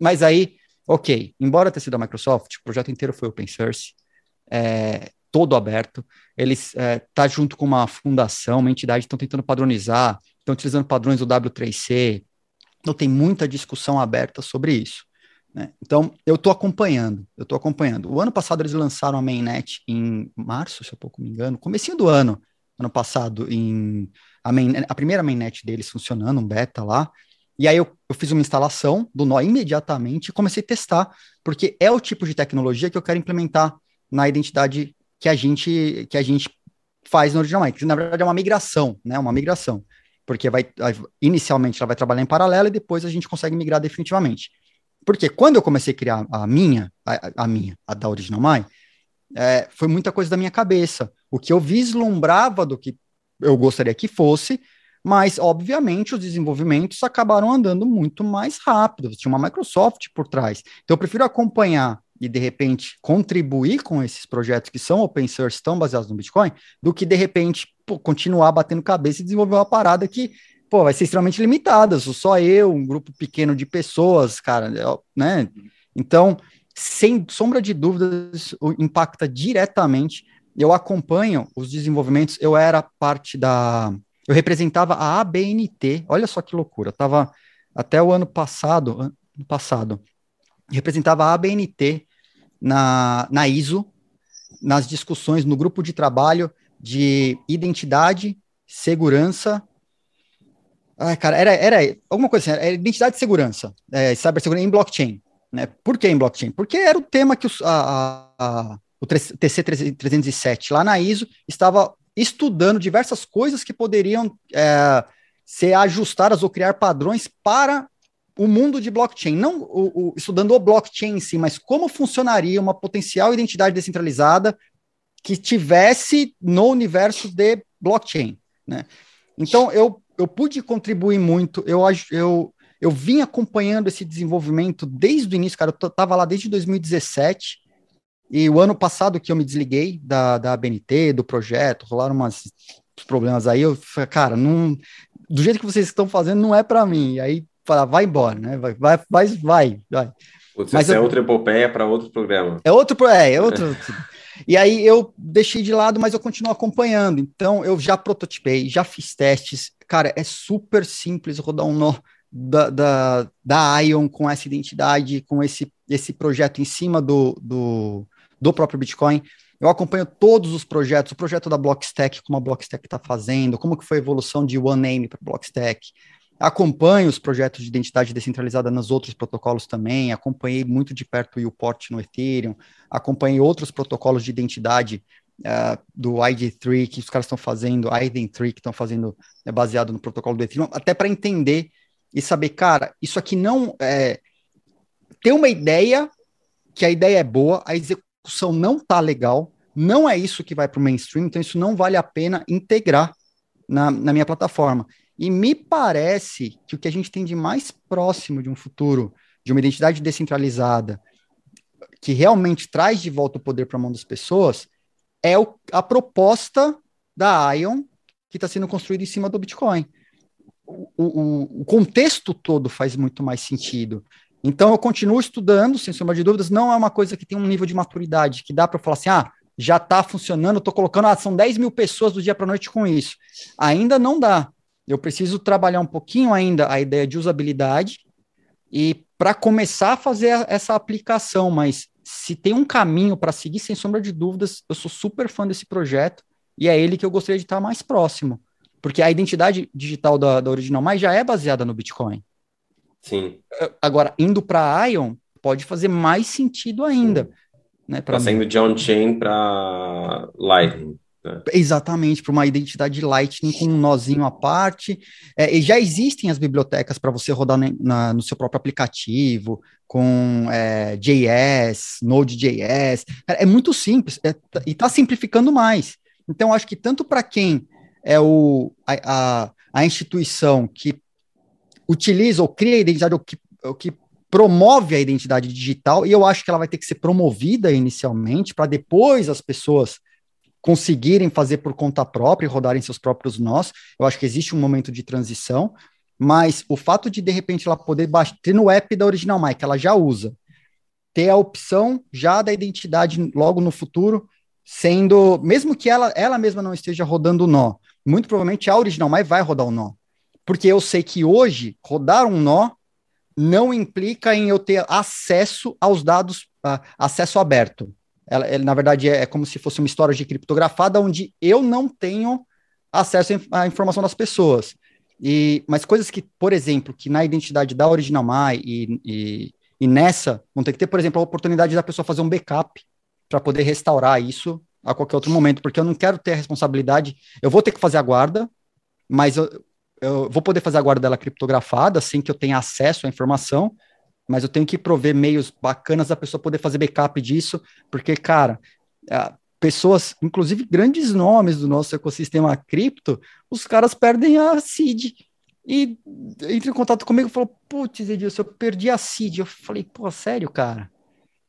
mas aí, ok, embora tenha sido a Microsoft, o projeto inteiro foi open source, é, todo aberto. Eles é, tá junto com uma fundação, uma entidade, estão tentando padronizar, estão utilizando padrões do W3C, então tem muita discussão aberta sobre isso. Né? Então eu estou acompanhando, eu estou acompanhando. O ano passado eles lançaram a mainnet em março, se eu pouco me engano, comecinho do ano, ano passado, em a, main, a primeira mainnet deles funcionando, um beta lá. E aí eu, eu fiz uma instalação do nó imediatamente e comecei a testar, porque é o tipo de tecnologia que eu quero implementar na identidade que a gente que a gente faz no Original na verdade é uma migração, né? Uma migração porque vai inicialmente ela vai trabalhar em paralelo e depois a gente consegue migrar definitivamente. Porque quando eu comecei a criar a minha, a, a minha, a da Original My, é, foi muita coisa da minha cabeça. O que eu vislumbrava do que eu gostaria que fosse, mas obviamente os desenvolvimentos acabaram andando muito mais rápido. Tinha uma Microsoft por trás. Então eu prefiro acompanhar e de repente contribuir com esses projetos que são open source, estão baseados no Bitcoin, do que de repente pô, continuar batendo cabeça e desenvolver uma parada que pô, vai ser extremamente limitada. Sou só eu, um grupo pequeno de pessoas, cara, né? Então, sem sombra de dúvidas, impacta diretamente. Eu acompanho os desenvolvimentos. Eu era parte da, eu representava a ABNT. Olha só que loucura. Eu tava até o ano passado, ano passado, representava a ABNT na, na ISO, nas discussões no grupo de trabalho de identidade, segurança. Ai, cara, era, era alguma coisa assim, era identidade e segurança, é, cibersegurança em blockchain. Né? Por que em blockchain? Porque era o tema que os, a, a, o TC 307 lá na ISO estava estudando diversas coisas que poderiam é, ser ajustadas ou criar padrões para o mundo de blockchain, não o, o, estudando o blockchain em si, mas como funcionaria uma potencial identidade descentralizada que tivesse no universo de blockchain, né? Então eu, eu pude contribuir muito, eu, eu, eu vim acompanhando esse desenvolvimento desde o início, cara, eu estava lá desde 2017, e o ano passado que eu me desliguei da, da ABNT, do projeto, rolaram umas problemas aí, eu falei, cara, não, do jeito que vocês estão fazendo não é para mim, e aí falar, vai embora, né? Vai, vai, vai, vai. Putz, Mas é eu, é outra epopeia para outro programa. É outro, é, é outro. e aí eu deixei de lado, mas eu continuo acompanhando. Então eu já prototipei, já fiz testes. Cara, é super simples rodar um nó da, da, da Ion com essa identidade, com esse, esse projeto em cima do, do, do próprio Bitcoin. Eu acompanho todos os projetos, o projeto da Blockstack, como a Blockstack está fazendo, como que foi a evolução de OneName para Blockstack, Acompanho os projetos de identidade descentralizada nos outros protocolos também, acompanhei muito de perto o UPort no Ethereum, acompanhei outros protocolos de identidade uh, do ID3 que os caras estão fazendo, IDEN3 que estão fazendo é baseado no protocolo do Ethereum, até para entender e saber, cara, isso aqui não é ter uma ideia que a ideia é boa, a execução não tá legal, não é isso que vai para o mainstream, então isso não vale a pena integrar na, na minha plataforma. E me parece que o que a gente tem de mais próximo de um futuro, de uma identidade descentralizada, que realmente traz de volta o poder para a mão das pessoas, é o, a proposta da Ion que está sendo construída em cima do Bitcoin. O, o, o, contexto todo faz muito mais sentido. Então, eu continuo estudando, sem sombra de dúvidas, não é uma coisa que tem um nível de maturidade que dá para falar assim, ah, já está funcionando, estou colocando, ah, são 10 mil pessoas do dia para noite com isso. Ainda não dá. Eu preciso trabalhar um pouquinho ainda a ideia de usabilidade e para começar a fazer essa aplicação, mas se tem um caminho para seguir, sem sombra de dúvidas, eu sou super fã desse projeto e é ele que eu gostaria de estar mais próximo. Porque a identidade digital da, da Original Mais já é baseada no Bitcoin. Sim. Agora, indo para a Ion, pode fazer mais sentido ainda. Né, tá saindo de on-chain para Lightning. Exatamente, para uma identidade Lightning com um nozinho à parte. É, e já existem as bibliotecas para você rodar na, na, no seu próprio aplicativo, com é, JS, Node.js. É, é muito simples é, e está simplificando mais. Então, acho que tanto para quem é o, a, a, a, instituição que utiliza ou cria a identidade, ou que, ou que promove a identidade digital, e eu acho que ela vai ter que ser promovida inicialmente, para depois as pessoas conseguirem fazer por conta própria e rodarem seus próprios nós. Eu acho que existe um momento de transição, mas o fato de, de repente, ela poder bater no app da Original Mike, ela já usa, ter a opção já da identidade logo no futuro, sendo, mesmo que ela, ela mesma não esteja rodando o nó, muito provavelmente a Original Mike vai rodar o nó. Porque eu sei que hoje, rodar um nó não implica em eu ter acesso aos dados, uh, acesso aberto. Ela, ela, na verdade, é, é, como se fosse uma história de criptografada onde eu não tenho acesso à informação das pessoas. E, mas coisas que, por exemplo, que na identidade da Original Mai e, e, e nessa, vão ter que ter, por exemplo, a oportunidade da pessoa fazer um backup para poder restaurar isso a qualquer outro momento, porque eu não quero ter a responsabilidade, eu vou ter que fazer a guarda, mas eu, eu vou poder fazer a guarda dela criptografada, sem que eu tenha acesso à informação, mas eu tenho que prover meios bacanas da pessoa poder fazer backup disso, porque, cara, pessoas, inclusive grandes nomes do nosso ecossistema cripto, os caras perdem a seed e entra em contato comigo e falou, putz, Edilson, eu perdi a seed. Eu falei, pô, sério, cara?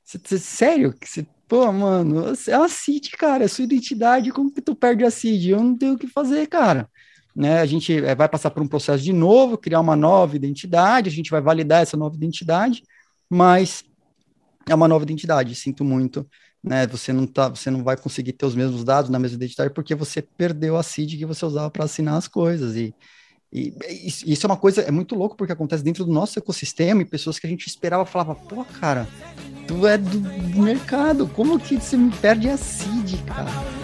Cê, sério? Cê, pô, mano, é a seed, cara, é sua identidade, como que tu perde a seed? Eu não tenho o que fazer, cara né? A gente é, vai passar por um processo de novo, criar uma nova identidade, a gente vai validar essa nova identidade, mas é uma nova identidade, sinto muito, né? Você não tá, você não vai conseguir ter os mesmos dados na mesma identidade porque você perdeu a seed que você usava para assinar as coisas e e isso é uma coisa, é muito louco porque acontece dentro do nosso ecossistema e pessoas que a gente esperava falava, pô, cara, tu é do mercado, como que você me perde a seed, cara?